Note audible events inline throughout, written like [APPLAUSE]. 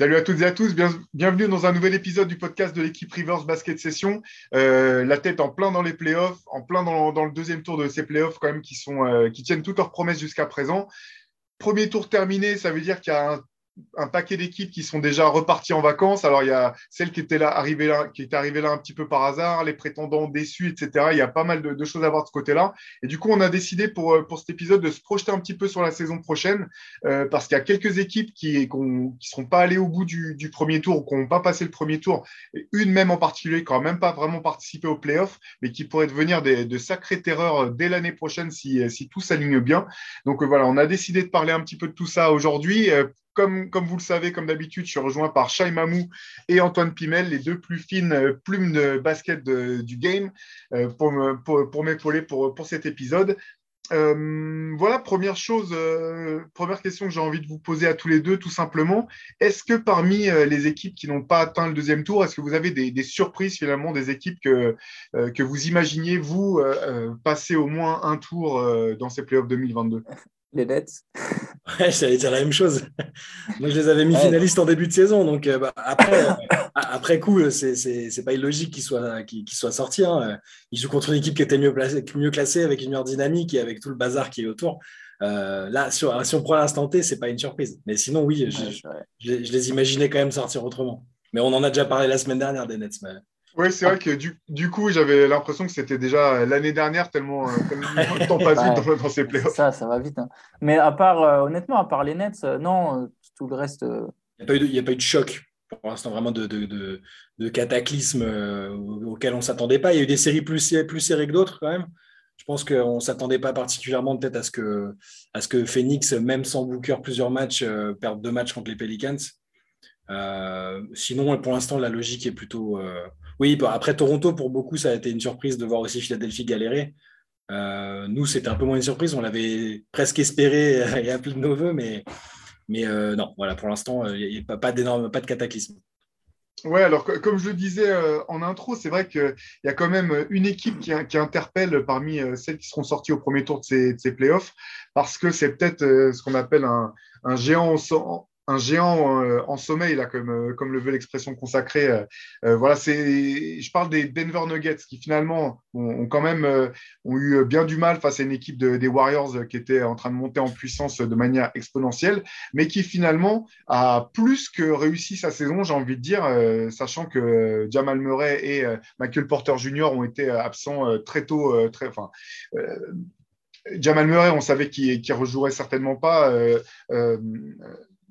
Salut à toutes et à tous, bienvenue dans un nouvel épisode du podcast de l'équipe Rivers Basket Session. Euh, la tête en plein dans les playoffs, en plein dans, le deuxième tour de ces playoffs quand même qui, sont, euh, qui tiennent toutes leurs promesses jusqu'à présent. Premier tour terminé, ça veut dire qu'il y a un un paquet d'équipes qui sont déjà reparties en vacances. Alors, il y a celle qui était là, arrivée là, qui est arrivée là un petit peu par hasard, les prétendants déçus, etc. Il y a pas mal de, choses à voir de ce côté-là. Et du coup, on a décidé pour, euh, pour cet épisode de se projeter un petit peu sur la saison prochaine, euh, parce qu'il y a quelques équipes qui ne seront pas allées au bout du, premier tour, qui n'ont pas passé le premier tour, une même en particulier qui n'a même pas vraiment participé au playoff, mais qui pourrait devenir des, de sacrées terreurs euh, dès l'année prochaine si, si tout s'aligne bien. Donc voilà, on a décidé de parler un petit peu de tout ça aujourd'hui. Comme, vous le savez, comme d'habitude, je suis rejoint par Shai Mamou et Antoine Pimel, les deux plus fines euh, plumes de basket du game, euh, pour, pour, m'épauler pour, pour, cet épisode. Euh, voilà, première chose, première question que j'ai envie de vous poser à tous les deux, tout simplement. Est-ce que parmi les équipes qui n'ont pas atteint le deuxième tour, est-ce que vous avez des, des, surprises finalement, des équipes que, que vous imaginiez, vous, passer au moins un tour dans ces playoffs 2022 les Nets. Ouais, j'allais dire la même chose. Moi, je les avais mis finalistes en début de saison. Donc, euh, bah, après, euh, après coup, c'est pas illogique qu'ils soient, qu'ils soient sortis. Hein. Ils jouent contre une équipe qui était mieux, placée, mieux classée, avec une meilleure dynamique et avec tout le bazar qui est autour. Euh, là, si on prend l'instant T, c'est pas une surprise. Mais sinon, oui, je, les imaginais quand même sortir autrement. Mais on en a déjà parlé la semaine dernière des Nets. Mais... Oui, c'est vrai que du, coup, j'avais l'impression que c'était déjà l'année dernière, tellement, euh, le temps passe vite dans, ces playoffs. Ça, ça va vite. Hein. Mais à part, euh, honnêtement, à part les Nets, euh, non, tout le reste. Il n'y a, pas eu de choc pour l'instant, vraiment de, de, de, cataclysme auquel on ne s'attendait pas. Il y a eu des séries plus, plus serrées que d'autres, quand même. Je pense qu'on ne s'attendait pas particulièrement peut-être à, ce que, à ce que Phoenix, même sans Booker plusieurs matchs, perde deux matchs contre les Pelicans. sinon, pour l'instant, la logique est plutôt oui, bah, après Toronto, pour beaucoup, ça a été une surprise de voir aussi Philadelphie galérer. Euh, nous, c'était un peu moins une surprise. On l'avait presque espéré [LAUGHS] et appelé de nos voeux, mais, euh, non, voilà, pour l'instant, il n'y a pas, d'énorme, pas de cataclysme. Ouais, alors comme je le disais euh, en intro, c'est vrai qu'il y a quand même une équipe qui, interpelle parmi celles qui seront sorties au premier tour de ces, playoffs, parce que c'est peut-être ce qu'on appelle un, géant un géant euh, en sommeil, là, comme, euh, comme le veut l'expression consacrée. Euh, voilà, je parle des Denver Nuggets qui finalement ont, quand même ont eu bien du mal face à une équipe des Warriors qui était en train de monter en puissance de manière exponentielle, mais qui finalement a plus que réussi sa saison, j'ai envie de dire, sachant que Jamal Murray et Michael Porter Jr. ont été absents très tôt, très, enfin, Jamal Murray, on savait qu'il ne rejouerait certainement pas.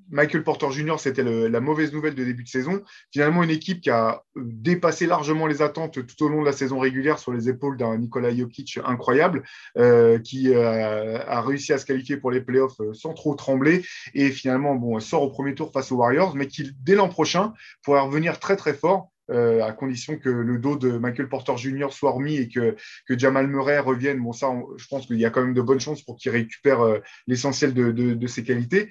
Michael Porter Jr., c'était la mauvaise nouvelle de début de saison. Finalement, une équipe qui a dépassé largement les attentes tout au long de la saison régulière sur les épaules d'un Nikola Jokic incroyable, euh, qui euh, a réussi à se qualifier pour les playoffs euh, sans trop trembler et finalement sort au premier tour face aux Warriors, mais qui, dès l'an prochain, pourrait revenir très très fort. à condition que le dos de Michael Porter Jr. soit remis et que, Jamal Murray revienne. Bon, ça, je pense qu'il y a quand même de bonnes chances pour qu'il récupère l'essentiel de, ses qualités.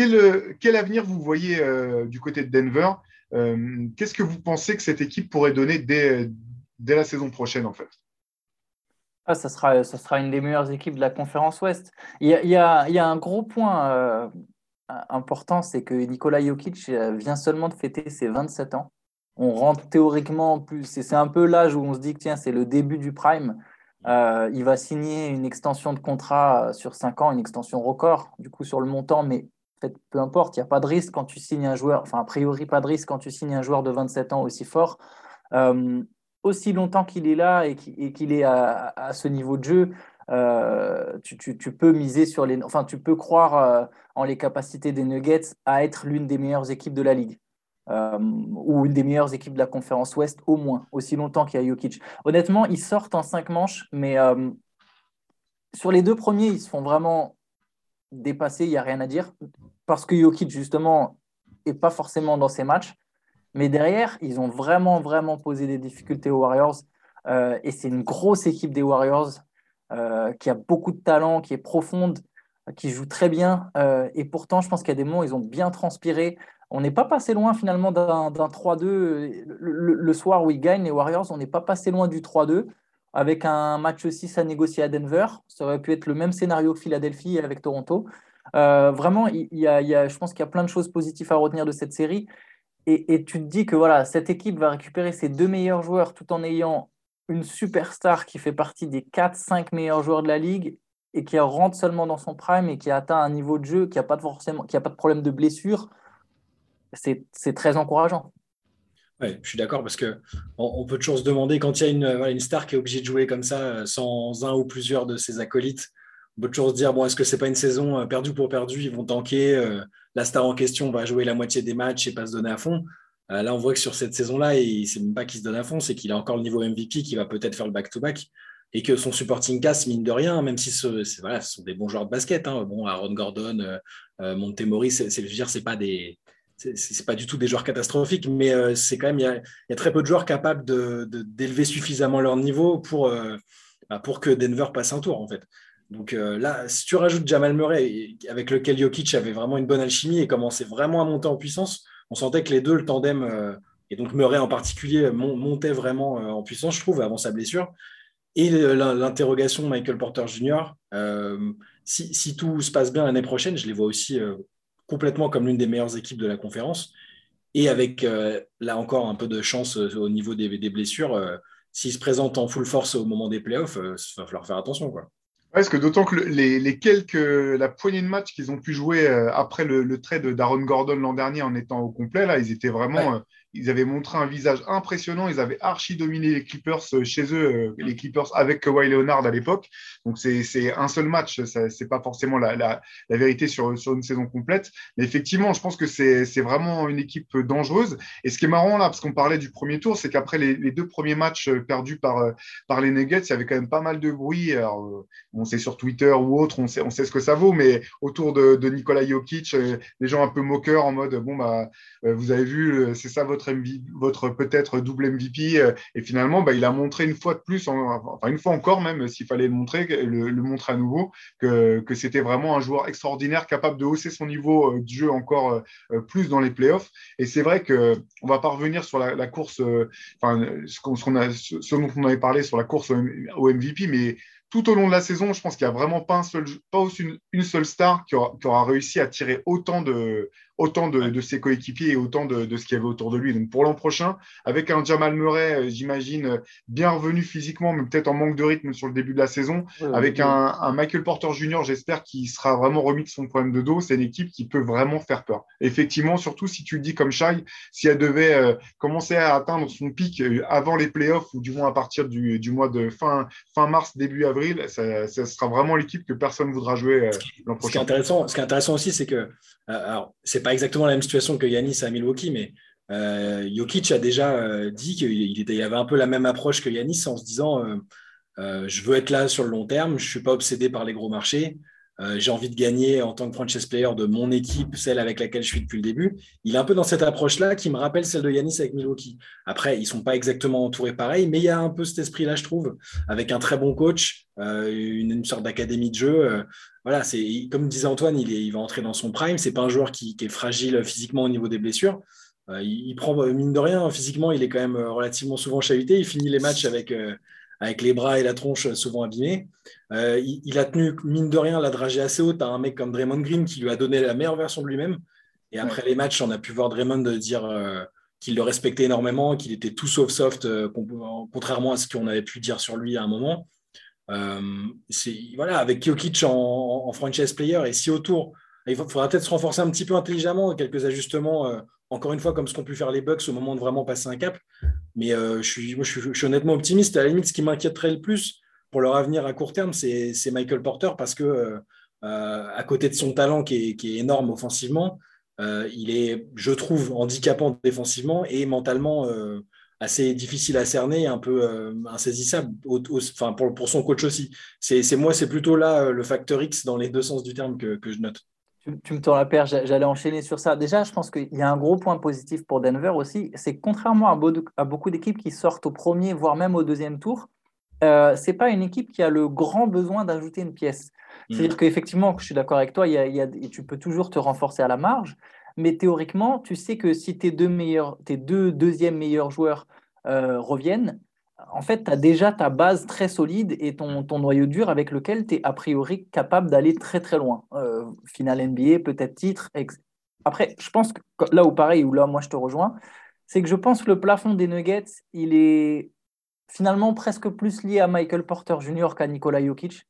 Euh, quel, avenir vous voyez euh, du côté de Denver euh, Qu'est-ce que vous pensez que cette équipe pourrait donner dès, la saison prochaine, en fait? Ah, ça, sera, une des meilleures équipes de la conférence Ouest. Il y a, un gros point important, c'est que Nikola Jokic vient seulement de fêter ses 27 ans. On rentre théoriquement plus. C'est un peu l'âge où on se dit que tiens, c'est le début du prime. il va signer une extension de contrat sur 5 ans, une extension record, du coup, sur le montant, mais peu importe, il n'y a pas de risque quand tu signes un joueur, enfin, a priori, pas de risque quand tu signes un joueur de 27 ans aussi fort. Euh, aussi longtemps qu'il est là et qu'il est à, ce niveau de jeu, euh, tu, peux miser sur les. Enfin, tu peux croire euh, en les capacités des Nuggets à être l'une des meilleures équipes de la ligue. ou une des meilleures équipes de la conférence Ouest, au moins, aussi longtemps qu'il y a Jokic. Honnêtement, ils sortent en cinq manches, mais sur les deux premiers, ils se font vraiment dépasser, il n'y a rien à dire parce que Jokic, justement, n'est pas forcément dans ces matchs. Mais derrière, ils ont vraiment, vraiment posé des difficultés aux Warriors. Euh, et c'est une grosse équipe des Warriors euh, qui a beaucoup de talent, qui est profonde, qui joue très bien. Euh, et pourtant, je pense qu'il y a des moments, ils ont bien transpiré. On n'est pas passé loin finalement d'un 3-2. Le, soir où ils gagnent, les Warriors, on n'est pas passé loin du 3-2 avec un match 6 à négocier à Denver. Ça aurait pu être le même scénario que Philadelphie avec Toronto. vraiment, il y, a, je pense qu'il y a plein de choses positives à retenir de cette série. Et, tu te dis que voilà, cette équipe va récupérer ses deux meilleurs joueurs tout en ayant une superstar qui fait partie des 4-5 meilleurs joueurs de la ligue et qui rentre seulement dans son prime et qui a atteint un niveau de jeu qui n'a pas, forcément, qui a pas de problème de blessure, c'est très encourageant. Ouais, je suis d'accord parce que on, peut toujours se demander quand il y a une, star qui est obligée de jouer comme ça euh, sans un ou plusieurs de ses acolytes, on peut toujours se dire bon, est-ce que c'est pas une saison euh, perdue pour perdue Ils vont tanker, euh, la star en question va jouer la moitié des matchs et pas se donner à fond. là, on voit que sur cette saison-là, c'est même pas qu'il se donne à fond, c'est qu'il a encore le niveau MVP qui va peut-être faire le back-to-back et que son supporting cast, mine de rien, même si ce, sont des bons joueurs de basket, hein, bon, Aaron Gordon, euh, Montemori, c'est, c'est, c'est pas des, c'est, pas du tout des joueurs catastrophiques, mais euh, c'est quand même, il y, a, très peu de joueurs capables d'élever suffisamment leur niveau pour, euh, bah, pour que Denver passe un tour, en fait. Donc là, si tu rajoutes Jamal Murray, avec lequel Jokic avait vraiment une bonne alchimie et commençait vraiment à monter en puissance, on sentait que les deux, le tandem, et donc Murray en particulier, montait vraiment en puissance, je trouve, avant sa blessure. Et l'interrogation Michael Porter Jr., euh, si, tout se passe bien l'année prochaine, je les vois aussi euh, complètement comme l'une des meilleures équipes de la conférence. Et avec, euh, là encore, un peu de chance au niveau des, blessures, s'ils se présentent en full force au moment des playoffs, il va falloir faire attention. Quoi. parce que d'autant que les, quelques, la poignée de matchs qu'ils ont pu jouer après le, trade d'Aaron Gordon l'an dernier en étant au complet, là, ils étaient vraiment ils avaient montré un visage impressionnant. Ils avaient archi dominé les Clippers euh, chez eux, euh, les Clippers avec Kawhi Leonard à l'époque. Donc, c'est un seul match. Ce n'est pas forcément la, la, vérité sur, sur une saison complète. Mais effectivement, je pense que c'est vraiment une équipe dangereuse. Et ce qui est marrant là, parce qu'on parlait du premier tour, c'est qu'après les, les, deux premiers matchs euh, perdus par, par les Nuggets, il y avait quand même pas mal de bruit. Alors, on sait sur Twitter ou autre, on sait, on sait ce que ça vaut, mais autour de, de Nikola Jokic, des gens un peu moqueurs en mode bon, bah, vous avez vu, c'est ça votre votre, peut-être double MVP. Euh, et finalement, bah, il a montré une fois de plus, enfin une fois encore même, s'il fallait le montrer, le, montrer à nouveau, que, que c'était vraiment un joueur extraordinaire, capable de hausser son niveau euh, de jeu encore euh, plus dans les playoffs. Et c'est vrai qu'on ne va pas revenir sur la, course, enfin, ce, dont on avait parlé sur la course au MVP, mais tout au long de la saison, je pense qu'il n'y a vraiment pas, un seul, pas une, une seule star qui aura, qui aura, réussi à tirer autant de, autant de, ses coéquipiers et autant de, ce qu'il y avait autour de lui. Donc pour l'an prochain, avec un Jamal Murray, euh, j'imagine, euh, bien revenu physiquement, mais peut-être en manque de rythme sur le début de la saison, avec un, Michael Porter Jr., j'espère qu'il sera vraiment remis de son problème de dos. C'est une équipe qui peut vraiment faire peur. Effectivement, surtout si tu le dis comme Shai, si elle devait euh, commencer à atteindre son pic avant les playoffs, ou du moins à partir du, mois de fin, fin mars, début avril, ça, sera vraiment l'équipe que personne ne voudra jouer l'an prochain. Ce qui est intéressant, ce qui est intéressant aussi, c'est que alors, c'est pas exactement la même situation que Yanis à Milwaukee, mais euh, Jokic a déjà euh, dit qu'il il avait un peu la même approche que Yanis en se disant euh, je veux être là sur le long terme, je ne suis pas obsédé par les gros marchés, j'ai envie de gagner en tant que franchise player de mon équipe, celle avec laquelle je suis depuis le début. Il est un peu dans cette approche-là qui me rappelle celle de Yanis avec Milwaukee. Après, ils ne sont pas exactement entourés pareil, mais il y a un peu cet esprit-là, je trouve, avec un très bon coach, une, sorte d'académie de jeu voilà, c'est comme disait Antoine, il, il, va entrer dans son prime. C'est pas un joueur qui, est fragile physiquement au niveau des blessures. Euh, il, prend mine de rien physiquement, il est quand même euh, relativement souvent chahuté. Il finit les matchs avec euh, avec les bras et la tronche souvent abîmés. Il, a tenu mine de rien la dragée assez haute à un mec comme Draymond Green qui lui a donné la meilleure version de lui-même. Et après les matchs, on a pu voir Draymond dire qu'il le respectait énormément, qu'il était tout sauf soft, contrairement à ce qu'on avait pu dire sur lui à un moment. Euh, voilà, avec Jokic en, franchise player, et si autour, il faudra peut-être se renforcer un petit peu intelligemment, quelques ajustements, euh, encore une fois, comme ce qu'ont pu faire les Bucks au moment de vraiment passer un cap. Mais euh, je, suis, honnêtement optimiste. À la limite, ce qui m'inquiéterait le plus pour leur avenir à court terme, c'est Michael Porter, parce que à côté de son talent qui est, énorme offensivement, il est, je trouve, handicapant défensivement et mentalement assez difficile à cerner, un peu euh, insaisissable, enfin pour, son coach aussi. C'est moi, c'est plutôt là euh, le facteur X dans les deux sens du terme que je note. Tu, me tends la perche, j'allais enchaîner sur ça. Déjà, je pense qu'il y a un gros point positif pour Denver aussi, c'est contrairement à, à beaucoup d'équipes qui sortent au premier, voire même au deuxième tour, euh, c'est pas une équipe qui a le grand besoin d'ajouter une pièce. Mm. C'est-à-dire qu'effectivement, je suis d'accord avec toi, il y a, tu peux toujours te renforcer à la marge, mais théoriquement, tu sais que si tes deux, meilleurs, tes deux deuxièmes meilleurs joueurs euh, reviennent, en fait, tu as déjà ta base très solide et ton, ton noyau dur avec lequel tu es a priori capable d'aller très très loin. Euh, finale NBA, peut-être titre. Après, je pense que là où pareil, où là moi je te rejoins, c'est que je pense que le plafond des Nuggets, il est finalement presque plus lié à Michael Porter Jr. qu'à Nikola Jokic.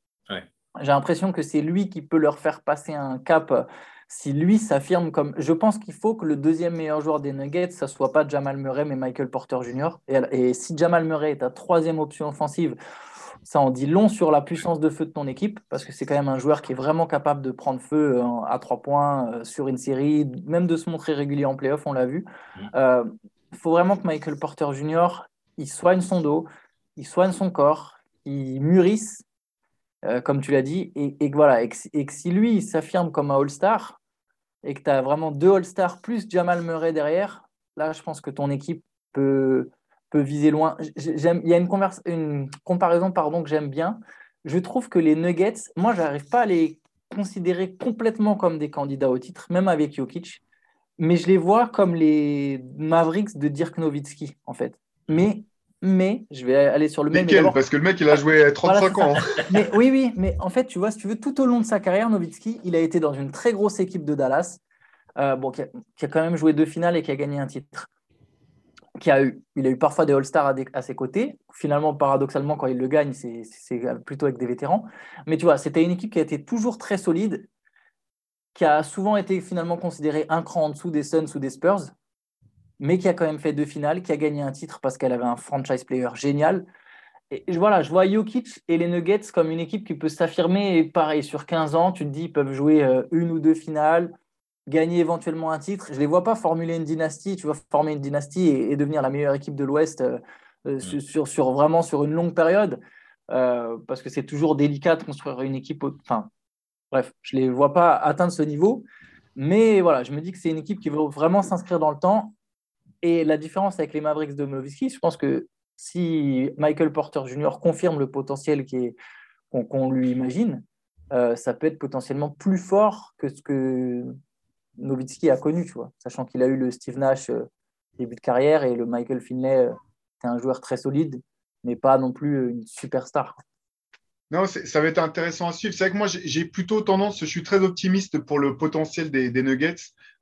J'ai l'impression que c'est lui qui peut leur faire passer un cap si lui s'affirme comme. Je pense qu'il faut que le deuxième meilleur joueur des Nuggets, ça soit pas Jamal Murray, mais Michael Porter Jr. Et, si Jamal Murray est ta troisième option offensive, ça en dit long sur la puissance de feu de ton équipe, parce que c'est quand même un joueur qui est vraiment capable de prendre feu euh, à trois points euh, sur une série, même de se montrer régulier en playoff, on l'a vu. Il mm. euh, faut vraiment que Michael Porter Jr. il soigne son dos, il soigne son corps, il mûrisse, comme tu l'as dit, et, et voilà, et que, et que si lui s'affirme comme un All-Star, et que tu as vraiment deux All-Stars plus Jamal Murray derrière, là, je pense que ton équipe peut, peut viser loin. Il y a une, comparaison pardon, que j'aime bien. Je trouve que les Nuggets, moi, j'arrive pas à les considérer complètement comme des candidats au titre, même avec Jokic, mais je les vois comme les Mavericks de Dirk Nowitzki, en fait. Mais mais je vais aller sur le même. Parce que le mec, il a joué 35 ans. [LAUGHS] mais, oui, oui, mais en fait, tu vois, si tu veux, tout au long de sa carrière, Nowitzki, il a été dans une très grosse équipe de Dallas, euh, bon, qui a, quand même joué deux finales et qui a gagné un titre. Qui a eu, il a eu parfois des All-Stars à, ses côtés. Finalement, paradoxalement, quand il le gagne, c'est plutôt avec des vétérans. Mais tu vois, c'était une équipe qui a été toujours très solide, qui a souvent été finalement considérée un cran en dessous des Suns ou des Spurs mais qui a quand même fait deux finales, qui a gagné un titre parce qu'elle avait un franchise player génial. Et voilà, je vois Jokic et les Nuggets comme une équipe qui peut s'affirmer. Et pareil, sur 15 ans, tu te dis, ils peuvent jouer euh, une ou deux finales, gagner éventuellement un titre. Je ne les vois pas formuler une dynastie, tu vois, former une dynastie et, devenir la meilleure équipe de l'Ouest euh, euh, mm. sur, sur, vraiment sur une longue période. parce que c'est toujours délicat de construire une équipe. Enfin, bref, je ne les vois pas atteindre ce niveau. Mais voilà, je me dis que c'est une équipe qui veut vraiment s'inscrire dans le temps et la différence avec les Mavericks de Nowitzki, je pense que si Michael Porter Jr. confirme le potentiel qu'on lui imagine, euh, ça peut être potentiellement plus fort que ce que Nowitzki a connu, tu vois, sachant qu'il a eu le Steve Nash euh, début de carrière et le Michael Finlay, euh, c'est un joueur très solide, mais pas non plus une superstar. Non, ça va être intéressant à suivre. C'est vrai que moi, j'ai plutôt tendance, je suis très optimiste pour le potentiel des, Nuggets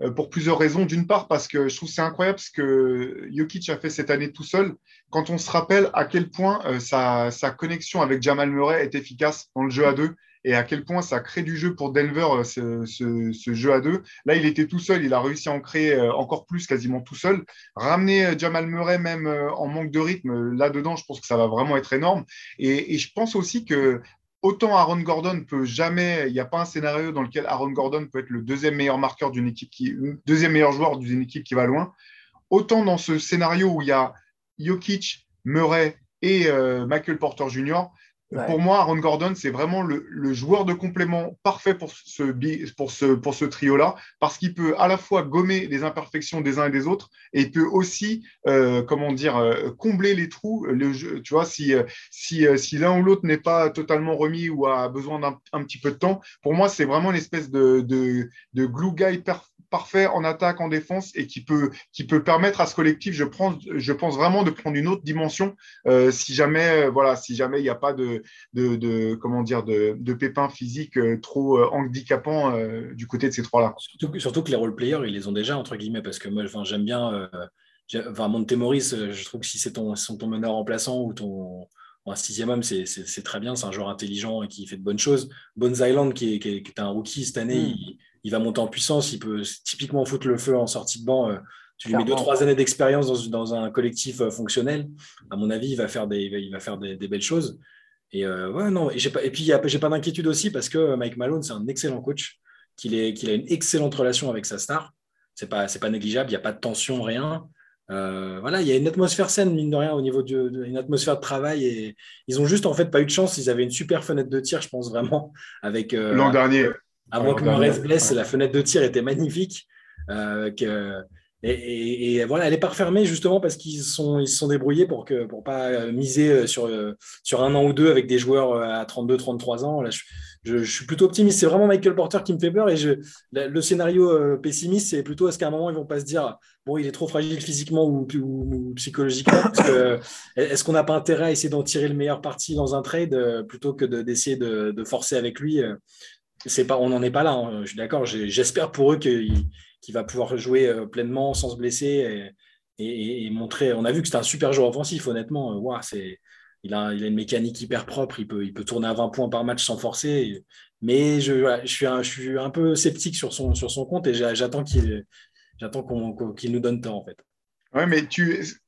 euh, pour plusieurs raisons. D'une part, parce que je trouve c'est incroyable ce que Jokic a fait cette année tout seul. Quand on se rappelle à quel point euh, sa, sa, connexion avec Jamal Murray est efficace dans le jeu à deux, et à quel point ça crée du jeu pour Denver, euh, ce, jeu à deux. Là, il était tout seul, il a réussi à en créer euh, encore plus, quasiment tout seul. Ramener euh, Jamal Murray même en manque de rythme, là-dedans, je pense que ça va vraiment être énorme. Et, je pense aussi que autant Aaron Gordon peut jamais, il n'y a pas un scénario dans lequel Aaron Gordon peut être le deuxième meilleur marqueur d'une équipe qui, deuxième meilleur joueur d'une équipe qui va loin. Autant dans ce scénario où il y a Jokic, Murray et Michael Porter Jr., pour moi, Aaron Gordon, c'est vraiment le, joueur de complément parfait pour ce, pour ce, pour ce trio-là, parce qu'il peut à la fois gommer les imperfections des uns et des autres, et il peut aussi, euh, comment dire, euh, combler les trous. Le jeu, tu vois, si, euh, si, si l'un ou l'autre n'est pas totalement remis ou a besoin d'un petit peu de temps, pour moi, c'est vraiment une espèce de, de, de glue guy parfait en attaque, en défense, et qui peut, qui peut permettre à ce collectif, je pense, je pense vraiment de prendre une autre dimension si jamais, voilà, si jamais il n'y a pas de de, comment dire, de, pépins physiques euh, trop euh, handicapants euh, du côté de ces trois-là. Surtout, que les role-players, ils les ont déjà, entre guillemets, parce que moi, j'aime bien. Enfin, Montemoris, je trouve que si c'est ton, ton meneur remplaçant ou ton un sixième homme, c'est très bien. C'est un joueur intelligent et qui fait de bonnes choses. Bones Island, qui est, qui est, un rookie cette année, hmm. il, va monter en puissance. Il peut typiquement foutre le feu en sortie de banc. Tu lui mets deux, trois années d'expérience dans, dans, un collectif fonctionnel. À mon avis, il va faire des, il va faire des belles choses. Et euh, ouais, non, et, pas, et puis j'ai pas d'inquiétude aussi parce que Mike Malone, c'est un excellent coach, qu'il a une excellente relation avec sa star. C'est pas, pas négligeable, il n'y a pas de tension, rien. Euh, voilà, il y a une atmosphère saine, mine de rien, au niveau d'une atmosphère de travail. Et ils ont juste en fait pas eu de chance. Ils avaient une super fenêtre de tir, je pense vraiment, avec. Euh, L'an dernier. Avant que se blesse, la fenêtre de tir était magnifique. Que, Et, voilà, elle n'est pas refermée justement parce qu'ils sont, ils se sont débrouillés pour ne pour pas miser sur, sur un an ou deux avec des joueurs à 32-33 ans. Là, je, suis plutôt optimiste. C'est vraiment Michael Porter qui me fait peur. Et le scénario pessimiste, c'est plutôt est-ce qu'à un moment, ils ne vont pas se dire bon, il est trop fragile physiquement ou, psychologiquement Est-ce qu'on n'a pas intérêt à essayer d'en tirer le meilleur parti dans un trade plutôt que d'essayer de, forcer avec lui c'est pas, on n'en est pas là. Hein. Je suis d'accord. J'espère pour eux qu'il va pouvoir jouer euh, pleinement sans se blesser et, montrer. On a vu que c'est un super joueur offensif, honnêtement. Euh, il, a, il a une mécanique hyper propre. Il peut, il peut tourner à 20 points par match sans forcer. Mais je, suis un, je suis un peu sceptique sur son, sur son compte et j'attends qu'il nous donne temps, en fait. Mais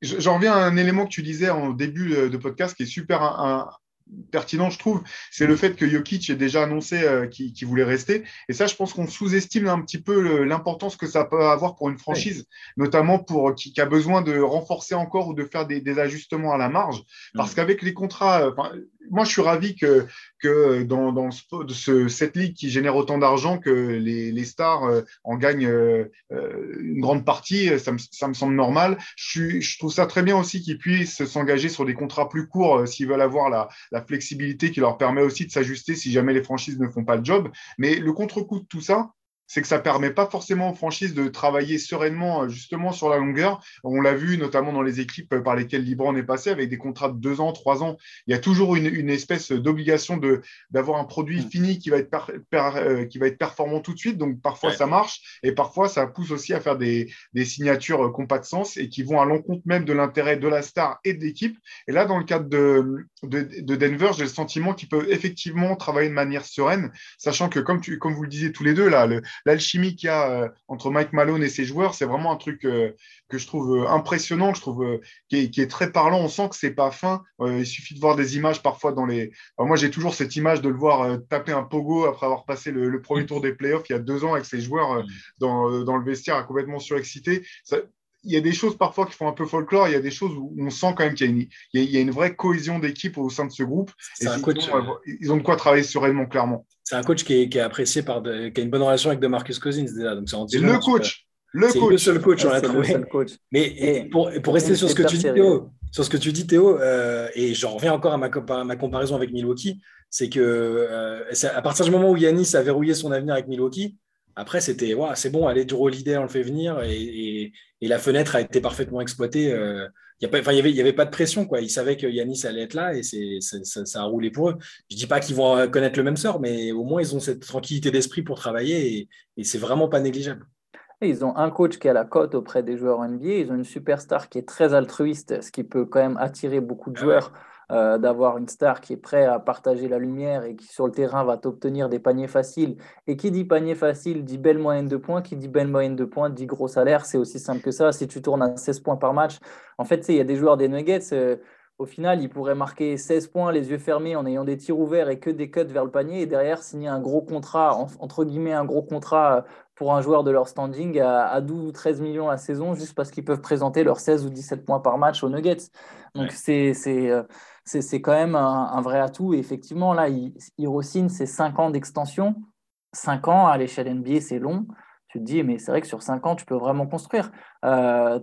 j'en reviens à un élément que tu disais en début de podcast qui est super pertinent, je trouve, c'est le fait que Jokic ait déjà annoncé euh, qu'il voulait rester. Et ça, je pense qu'on sous-estime un petit peu l'importance que ça peut avoir pour une franchise, notamment pour qui, a besoin de renforcer encore ou de faire des, ajustements à la marge. Parce qu'avec les contrats, euh, moi, je suis ravi que, que dans, dans ce, cette ligue qui génère autant d'argent, que les, stars euh, en gagnent euh, euh, une grande partie. Ça me, semble normal. Je, trouve ça très bien aussi qu'ils puissent s'engager sur des contrats plus courts s'ils veulent avoir la, flexibilité qui leur permet aussi de s'ajuster si jamais les franchises ne font pas le job. Mais le contre-coup de tout ça, c'est que ça permet pas forcément aux franchises de travailler sereinement euh, justement sur la longueur. On l'a vu notamment dans les équipes euh, par lesquelles Libran est passé avec des contrats de deux ans, trois ans. Il y a toujours une, espèce d'obligation de d'avoir un produit mm. fini qui va être euh, qui va être performant tout de suite. Donc parfois ça marche et parfois ça pousse aussi à faire des, des signatures qui n'ont pas de sens et qui vont à l'encontre même de l'intérêt de la star et de l'équipe. Et là dans le cadre de, de, de Denver, j'ai le sentiment qu'ils peuvent effectivement travailler de manière sereine, sachant que comme tu comme vous le disiez tous les deux là, le, l'alchimie qu'il y a euh, entre Mike Malone et ses joueurs, c'est vraiment un truc euh, que je trouve euh, impressionnant, que je trouve qui est, très parlant. On sent que c'est pas fin. il suffit de voir des images parfois dans les. moi, j'ai toujours cette image de le voir taper un pogo après avoir passé le, premier tour des playoffs il y a deux ans avec ses joueurs dans, le vestiaire, à complètement surexcité. il y a des choses parfois qui font un peu folklore, il y a des choses où on sent quand même qu'il y a une, il y a une vraie cohésion d'équipe au sein de ce groupe. Et ils ont de quoi travailler sereinement, clairement c'est un coach qui est, apprécié par, de, qui a une bonne relation avec Demarcus Cousins déjà. Donc c'est le coach. Le coach. le seul coach, on l'a trouvé. [LAUGHS] Mais pour, pour, rester sur ce que tu dis, Théo, sur ce que tu dis, Théo, euh, et j'en reviens encore à ma, ma, comparaison avec Milwaukee, c'est que euh, à partir du moment où Yanis a verrouillé son avenir avec Milwaukee, après, c'était c'est bon, allez, du leader, on le fait venir et, et, la fenêtre a été parfaitement exploitée. Euh, il n'y avait, y avait pas de pression. Quoi. Ils savaient que Yanis allait être là et c'est, ça, ça, a roulé pour eux. Je ne dis pas qu'ils vont connaître le même sort, mais au moins, ils ont cette tranquillité d'esprit pour travailler et, et c'est vraiment pas négligeable. Ils ont un coach qui a la cote auprès des joueurs NBA. Ils ont une superstar qui est très altruiste, ce qui peut quand même attirer beaucoup de ah joueurs. Euh, d'avoir une star qui est prêt à partager la lumière et qui sur le terrain va t'obtenir des paniers faciles. Et qui dit panier facile dit belle moyenne de points, qui dit belle moyenne de points dit gros salaire. C'est aussi simple que ça. Si tu tournes à 16 points par match, en fait, il y a des joueurs des Nuggets. Euh, au final, ils pourraient marquer 16 points les yeux fermés en ayant des tirs ouverts et que des cuts vers le panier et derrière signer un gros contrat, entre guillemets un gros contrat euh, pour un joueur de leur standing à, 12 ou 13 millions la saison juste parce qu'ils peuvent présenter leurs 16 ou 17 points par match aux Nuggets. Donc c'est c'est quand même un, vrai atout. Et effectivement, là, il, il c'est 5 ans d'extension. 5 ans à l'échelle NBA, c'est long. Tu te dis, mais c'est vrai que sur 5 ans, tu peux vraiment construire. Euh,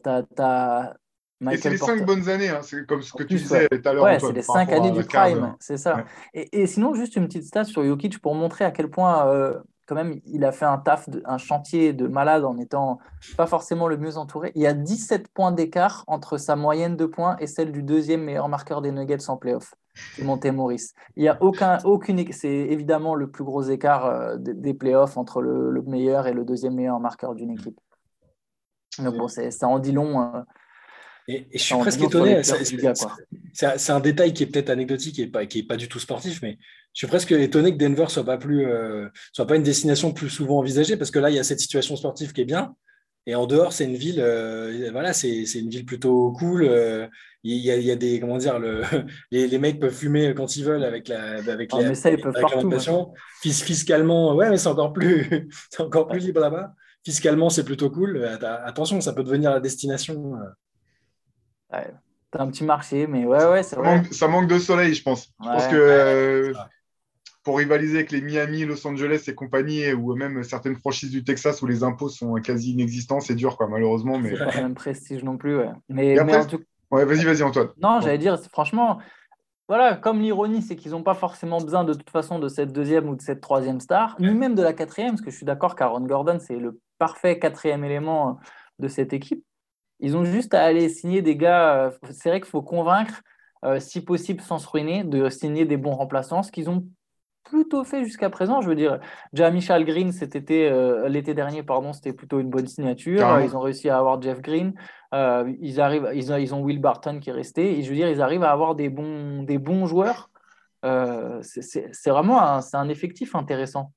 et c'est les 5 bonnes années, hein. c'est comme ce que tu disais tout à l'heure. Ouais, c'est les 5 années du prime, c'est ça. Et, et, sinon, juste une petite stat sur Jokic pour montrer à quel point euh, quand même, il a fait un taf, un chantier de malade en étant pas forcément le mieux entouré. Il y a 17 points d'écart entre sa moyenne de points et celle du deuxième meilleur marqueur des Nuggets en playoff, Monté Maurice. Il y a aucun, aucune, c'est évidemment le plus gros écart euh, des playoffs entre le, meilleur et le deuxième meilleur marqueur d'une équipe. Donc bon, ça en dit long. Euh, et, je suis presque étonné. C'est un détail qui est peut-être anecdotique et pas, qui n'est pas du tout sportif, mais je suis presque étonné que Denver soit pas plus, euh, soit pas une destination plus souvent envisagée parce que là, il y a cette situation sportive qui est bien. Et en dehors, c'est une ville, euh, voilà, c'est une ville plutôt cool. Euh, il, y a, y a, des, comment dire, le, [LAUGHS] les, les, mecs peuvent fumer quand ils veulent avec la, avec ah, ça, ils peuvent partout, Fiscalement, ouais, mais c'est encore plus, [LAUGHS] c'est encore plus libre là-bas. Fiscalement, c'est plutôt cool. Attention, ça peut devenir la destination. Ouais. T'as un petit marché, mais ouais, ouais, c'est vrai. ça manque de soleil, je pense. Je pense que pour rivaliser avec les Miami, Los Angeles et compagnie, ou même certaines franchises du Texas où les impôts sont quasi inexistants, c'est dur, quoi, malheureusement. Mais... C'est pas le même prestige non plus. Ouais. Mais, ouais, vas-y, vas-y, Antoine. Non, j'allais dire, franchement, voilà, comme l'ironie, c'est qu'ils n'ont pas forcément besoin de toute façon de cette deuxième ou de cette troisième star, ni même de la quatrième, parce que je suis d'accord qu'Aaron Gordon, c'est le parfait quatrième élément de cette équipe. Ils ont juste à aller signer des gars. Euh, c'est vrai qu'il faut convaincre, euh, si possible sans se ruiner, de signer des bons remplaçants, ce qu'ils ont plutôt fait jusqu'à présent. Je veux dire, déjà Michel Green cet été, euh, l'été dernier, pardon, c'était plutôt une bonne signature. Ils ont réussi à avoir Jeff Green. Euh, ils arrivent, ils ont, ils ont, Will Barton qui est resté. Et je veux dire, ils arrivent à avoir des bons, des bons joueurs. Euh, c'est vraiment un, un, effectif intéressant.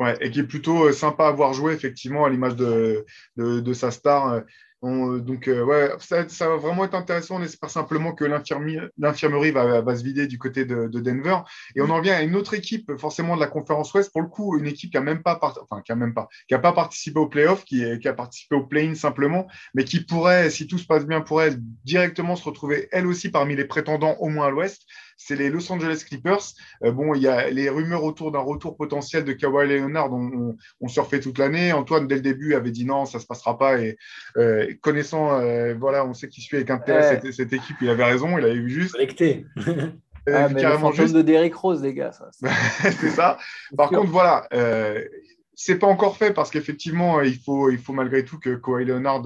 Ouais, et qui est plutôt sympa à voir jouer, effectivement, à l'image de, de, de, sa star. Euh, donc, euh, ouais, ça, va vraiment être intéressant. On espère simplement que l'infirmerie va, se vider du côté de, Denver. Et on en vient à une autre équipe, forcément de la conférence Ouest. Pour le coup, une équipe qui n'a même pas, enfin, qui a même pas, qui a pas participé au playoff, qui, qui a participé au play-in simplement, mais qui pourrait, si tout se passe bien, pourrait directement se retrouver elle aussi parmi les prétendants au moins à l'Ouest c'est les Los Angeles Clippers. Euh, bon, il y a les rumeurs autour d'un retour potentiel de Kawhi Leonard, on, on, surfait toute l'année. Antoine, dès le début, avait dit non, ça ne se passera pas. Et euh, connaissant, euh, voilà, on sait qu'il suit avec intérêt cette, équipe, il avait raison, il avait vu juste. Connecté. Ah, mais carrément juste. de Derrick Rose, les gars. Ça, c'est [LAUGHS] ça. Par contre, voilà, c'est pas encore fait parce qu'effectivement, il faut, il faut malgré tout que Kawhi Leonard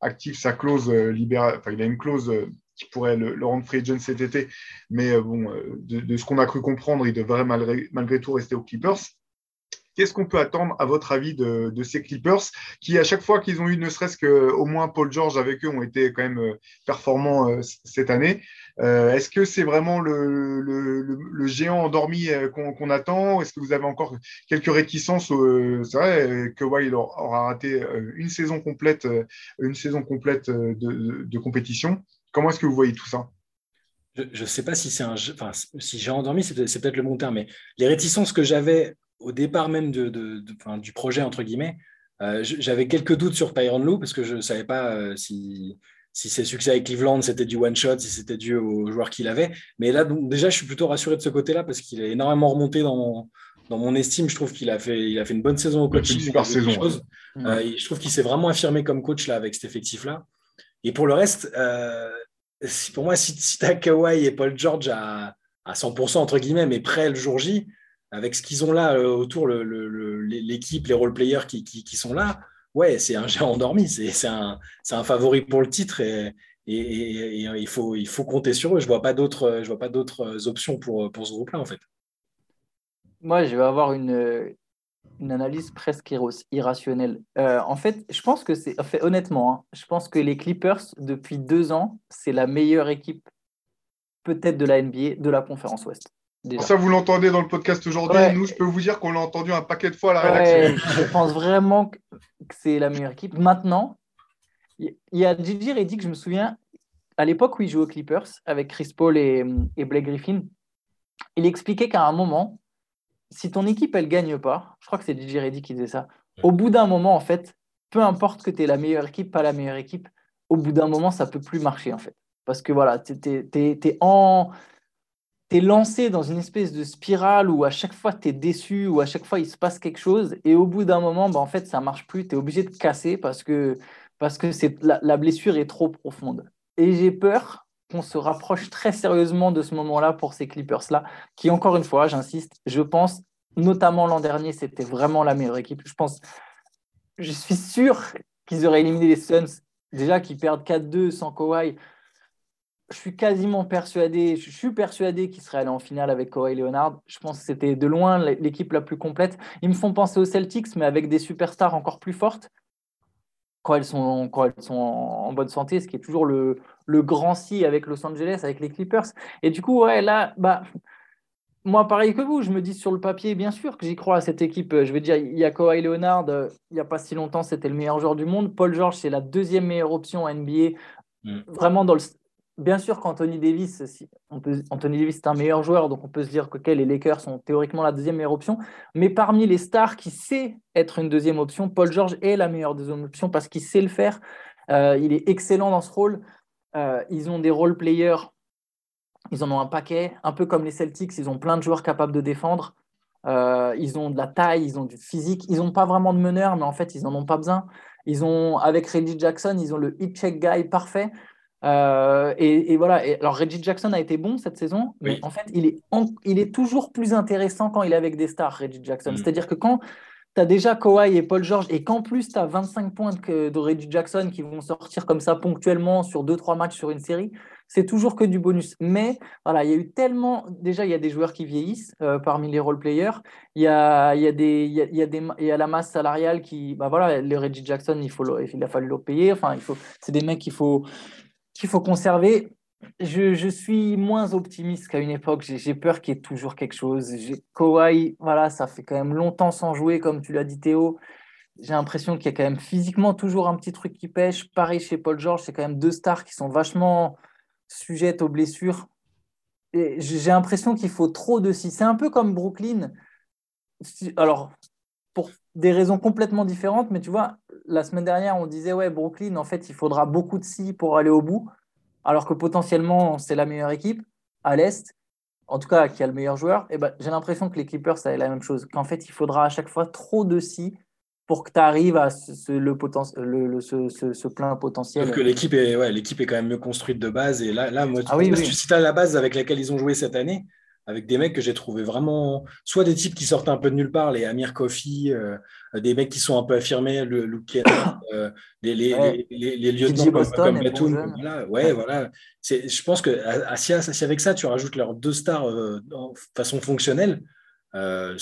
active sa clause libérale. Enfin, il a une clause qui pourrait le, rendre free agent cet été. Mais euh, bon, euh, de, ce qu'on a cru comprendre, il devrait malgré, tout rester aux Clippers. Qu'est-ce qu'on peut attendre, à votre avis, de, ces Clippers qui, à chaque fois qu'ils ont eu, ne serait-ce qu'au moins Paul George avec eux, ont été quand même euh, performants cette année Est-ce que c'est vraiment le, géant endormi qu'on attend? Est-ce que vous avez encore quelques réticences C'est vrai que Wild aura raté une saison complète, une saison complète de compétition? Comment est-ce que vous voyez tout ça? Je ne sais pas si c'est un, enfin, si j'ai endormi, c'est peut-être le bon terme, mais les réticences que j'avais au départ même de, du projet entre guillemets, euh, j'avais quelques doutes sur Tyron Lou parce que je ne savais pas euh, si, si ses succès avec Cleveland c'était du one shot, si c'était dû aux joueurs qu'il avait. Mais là, déjà, je suis plutôt rassuré de ce côté-là parce qu'il est énormément remonté dans mon, dans mon estime. Je trouve qu'il a fait, il a fait une bonne saison au coaching. super saison. Euh, je trouve qu'il s'est vraiment affirmé comme coach là avec cet effectif-là. Et pour le reste, pour moi, si, si tu as Kawhi et Paul George à, à 100%, entre guillemets, mais prêt le jour J, avec ce qu'ils ont là euh, autour, l'équipe, les role-players qui, qui, sont là, ouais, c'est un géant endormi. C'est un, favori pour le titre et, et, il, faut, il faut compter sur eux. Je ne vois pas d'autres options pour, pour ce groupe-là, en fait. Moi, je vais avoir une, une analyse presque irrationnelle. Euh, en fait, je pense que c'est, honnêtement, hein, je pense que les Clippers, depuis deux ans, c'est la meilleure équipe peut-être de la NBA, de la conférence Ouest. Ça, vous l'entendez dans le podcast aujourd'hui. Nous, je peux vous dire qu'on l'a entendu un paquet de fois à la rédaction. je pense vraiment que c'est la meilleure équipe. Maintenant, il y a Gigi Reddick, je me souviens, à l'époque où il jouait aux Clippers avec Chris Paul et, et Blake Griffin, il expliquait qu'à un moment, si ton équipe, elle gagne pas, je crois que c'est DJ Reddy qui disait ça, au bout d'un moment, en fait, peu importe que tu es la meilleure équipe, pas la meilleure équipe, au bout d'un moment, ça peut plus marcher, en fait. Parce que voilà, tu es, en... es lancé dans une espèce de spirale où à chaque fois tu es déçu, ou à chaque fois il se passe quelque chose, et au bout d'un moment, bah, en fait, ça marche plus, tu es obligé de casser parce que, parce que la, la blessure est trop profonde. Et j'ai peur qu'on se rapproche très sérieusement de ce moment-là pour ces Clippers-là, qui, encore une fois, j'insiste, je pense, notamment l'an dernier, c'était vraiment la meilleure équipe. Je pense, je suis sûr qu'ils auraient éliminé les Suns, déjà qu'ils perdent 4-2 sans Kawhi. Je suis quasiment persuadé, je suis persuadé qu'ils seraient allés en finale avec Kawhi Leonard. Je pense que c'était de loin l'équipe la plus complète. Ils me font penser aux Celtics, mais avec des superstars encore plus fortes quand elles sont, quand elles sont en, bonne santé, ce qui est toujours le, le, grand si avec Los Angeles, avec les Clippers. Et du coup, ouais, là, bah, moi, pareil que vous, je me dis sur le papier, bien sûr que j'y crois à cette équipe. Je veux dire, il y a Kawhi Leonard, il n'y a pas si longtemps, c'était le meilleur joueur du monde. Paul George, c'est la deuxième meilleure option à NBA. Mm. Vraiment dans le, bien sûr qu'Anthony Davis, on peut, Anthony Davis est un meilleur joueur, donc on peut se dire que les Lakers sont théoriquement la deuxième meilleure option. Mais parmi les stars qui sait être une deuxième option, Paul George est la meilleure deuxième option parce qu'il sait le faire. Euh, il est excellent dans ce rôle. Euh, ils ont des role players Ils en ont un paquet, un peu comme les Celtics, ils ont plein de joueurs capables de défendre. Euh, ils ont de la taille, ils ont du physique. Ils n'ont pas vraiment de meneur, mais en fait, ils n'en ont pas besoin. Ils ont, avec Reggie Jackson, ils ont le hit check guy parfait. Euh, et, voilà. alors, Reggie Jackson a été bon cette saison, mais en fait, il est, il est toujours plus intéressant quand il est avec des stars, Reggie Jackson. Mm. C'est-à-dire que quand tu as déjà Kawhi et Paul George, et qu'en plus tu as 25 points de, Reggie Jackson qui vont sortir comme ça ponctuellement sur 2-3 matchs sur une série, c'est toujours que du bonus. Mais voilà, il y a eu tellement. Déjà, il y a des joueurs qui vieillissent euh, parmi les role-players. Il y a, il y, a y a, y a la masse salariale qui. Bah voilà, les Reggie Jackson, il, faut, il a fallu le payer. Enfin, c'est des mecs qu'il faut, qu'il faut conserver. Je, suis moins optimiste qu'à une époque. J'ai peur qu'il y ait toujours quelque chose. Kawhi, voilà, ça fait quand même longtemps sans jouer, comme tu l'as dit, Théo j'ai l'impression qu'il y a quand même physiquement toujours un petit truc qui pêche. Pareil chez Paul George, c'est quand même deux stars qui sont vachement sujette aux blessures. J'ai l'impression qu'il faut trop de si. C'est un peu comme Brooklyn. Alors, pour des raisons complètement différentes, mais tu vois, la semaine dernière, on disait, ouais, Brooklyn, en fait, il faudra beaucoup de si pour aller au bout, alors que potentiellement, c'est la meilleure équipe à l'Est, en tout cas, qui a le meilleur joueur. Et ben, j'ai l'impression que les Clippers, ça est la même chose, qu'en fait, il faudra à chaque fois trop de si pour que tu arrives à ce, le, le, ce, ce, plein potentiel. Sauf que l'équipe est, ouais, l'équipe est quand même mieux construite de base. Et là, là moi, ah tu as la base avec laquelle ils ont joué cette année, avec des mecs que j'ai trouvé vraiment, soit des types qui sortent un peu de nulle part, les Amir Kofi, euh, des mecs qui sont un peu affirmés, le Luke [COUGHS] euh, les, les, les, les, lieutenants comme, comme Voilà, ouais, voilà. C'est, je pense que si, avec ça, tu rajoutes leurs deux stars euh, en façon fonctionnelle, euh,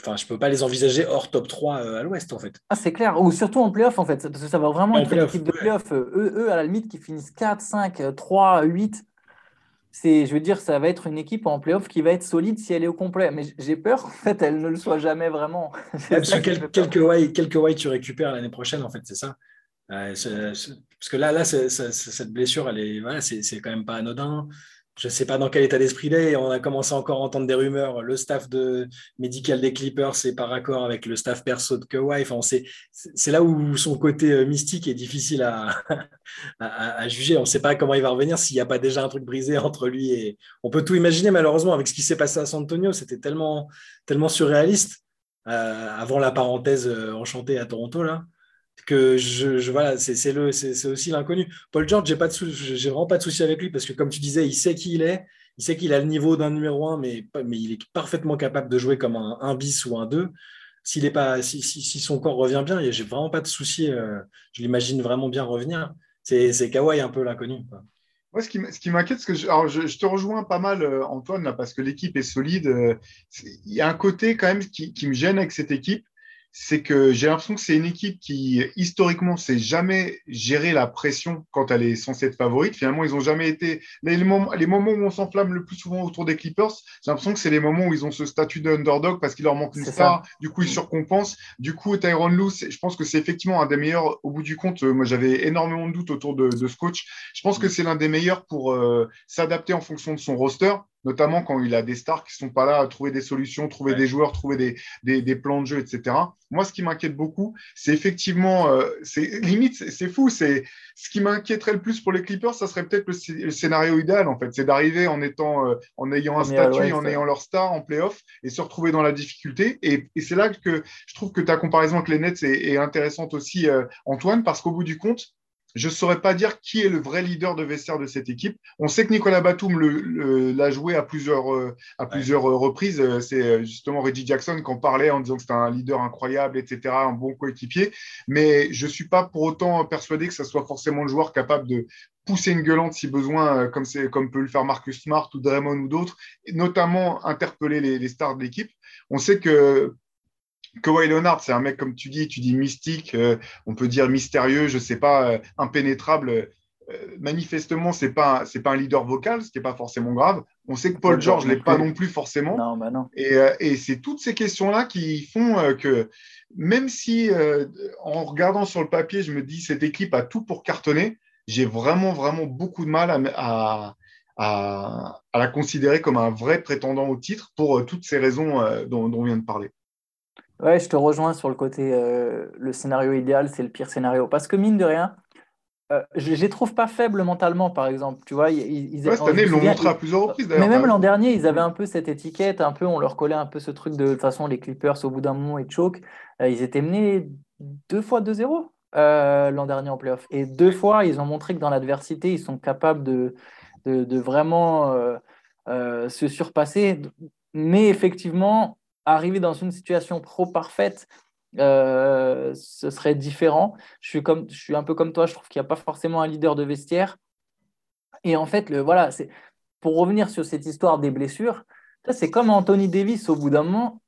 enfin, je peux pas les envisager hors top 3 euh, à l'ouest, en fait. Ah, c'est clair. Ou surtout en playoff, en fait. Parce que ça va vraiment être une équipe de playoff. Eux, eux, à la limite, qui finissent 4, 5, 3, 8. C'est, je veux dire, ça va être une équipe en playoff qui va être solide si elle est au complet. Mais j'ai peur qu'en fait, elle ne le soit jamais vraiment. [LAUGHS] parce que quelques white, quelques tu récupères l'année prochaine, en fait, c'est ça. Euh, parce que là, là cette blessure, elle est, voilà, c'est quand même pas anodin je ne sais pas dans quel état d'esprit il est. On a commencé encore à entendre des rumeurs. Le staff de médical des Clippers, c'est par accord avec le staff perso de Kawhi. Enfin, c'est là où son côté euh, mystique est difficile à, [LAUGHS] juger. On ne sait pas comment il va revenir s'il n'y a pas déjà un truc brisé entre lui et. On peut tout imaginer, malheureusement, avec ce qui s'est passé à San Antonio. C'était tellement, tellement surréaliste euh, avant la parenthèse euh, enchantée à Toronto. là que je, voilà, c'est le, c'est aussi l'inconnu. Paul George, j'ai pas de j'ai vraiment pas de souci avec lui parce que comme tu disais, il sait qui il est, il sait qu'il a le niveau d'un numéro 1, mais, mais il est parfaitement capable de jouer comme un, un bis ou un 2. S'il est pas, si, si, son corps revient bien, j'ai vraiment pas de souci. Euh, je l'imagine vraiment bien revenir. C'est Kawhi un peu l'inconnu. Moi, ce qui, m'inquiète, c'est que je, alors je, te rejoins pas mal, euh, Antoine, là, parce que l'équipe est solide. Euh, il y a un côté quand même qui, qui me gêne avec cette équipe c'est que j'ai l'impression que c'est une équipe qui, historiquement, sait jamais gérer la pression quand elle est censée être favorite. Finalement, ils n'ont jamais été. Les moments, les moments où on s'enflamme le plus souvent autour des Clippers, j'ai l'impression que c'est les moments où ils ont ce statut d'underdog parce qu'il leur manque une star. Du coup, ils surcompensent. Du coup, Tyron Lue, je pense que c'est effectivement un des meilleurs. Au bout du compte, moi, j'avais énormément de doutes autour de, ce coach. Je pense que c'est l'un des meilleurs pour euh, s'adapter en fonction de son roster notamment quand il a des stars qui ne sont pas là à trouver des solutions, trouver des joueurs, trouver des, des, plans de jeu, etc. Moi, ce qui m'inquiète beaucoup, c'est effectivement, euh, c'est limite, c'est fou, c'est ce qui m'inquiéterait le plus pour les Clippers, ça serait peut-être le, scénario idéal, en fait, c'est d'arriver en étant, euh, en ayant un statut, en ayant leur star en playoff et se retrouver dans la difficulté. Et, c'est là que je trouve que ta comparaison avec les Nets est, intéressante aussi, euh, Antoine, parce qu'au bout du compte, je ne saurais pas dire qui est le vrai leader de vestiaire de cette équipe. On sait que Nicolas Batum l'a joué à plusieurs, euh, à plusieurs euh, reprises. Euh, c'est justement Reggie Jackson qui en parlait en disant que c'était un leader incroyable, etc., un bon coéquipier. Mais je ne suis pas pour autant persuadé que ce soit forcément le joueur capable de pousser une gueulante si besoin, comme, comme peut le faire Marcus Smart ou Draymond ou d'autres, notamment interpeller les, les stars de l'équipe. On sait que Kawhi Leonard, c'est un mec, comme tu dis, tu dis mystique, euh, on peut dire mystérieux, je ne sais pas, euh, impénétrable. Euh, manifestement, ce n'est pas, pas un leader vocal, ce qui n'est pas forcément grave. On sait que Paul, George ne l'est pas non plus forcément. Non, bah non. Et, et c'est toutes ces questions-là qui font que, même si en regardant sur le papier, je me dis cette équipe a tout pour cartonner, j'ai vraiment, vraiment beaucoup de mal à, à, à, la considérer comme un vrai prétendant au titre pour toutes ces raisons dont, dont on vient de parler. Ouais, je te rejoins sur le côté, euh, le scénario idéal, c'est le pire scénario. Parce que mine de rien, euh, je, les trouve pas faibles mentalement, par exemple. Tu vois, ils, cette année, ils l'ont montré à plusieurs reprises. Mais même l'an dernier, ils avaient un peu cette étiquette, un peu, on leur collait un peu ce truc de, de toute façon, les Clippers, au bout d'un moment, et choke. Euh, ils étaient menés deux fois 2-0 euh, l'an dernier en playoff. Et deux fois, ils ont montré que dans l'adversité, ils sont capables de, de, vraiment se surpasser. Mais effectivement, arriver dans une situation trop parfaite, euh, ce serait différent. Je suis, un peu comme toi, je trouve qu'il n'y a pas forcément un leader de vestiaire. Et en fait, voilà, pour revenir sur cette histoire des blessures, c'est comme Anthony Davis au bout d'un moment.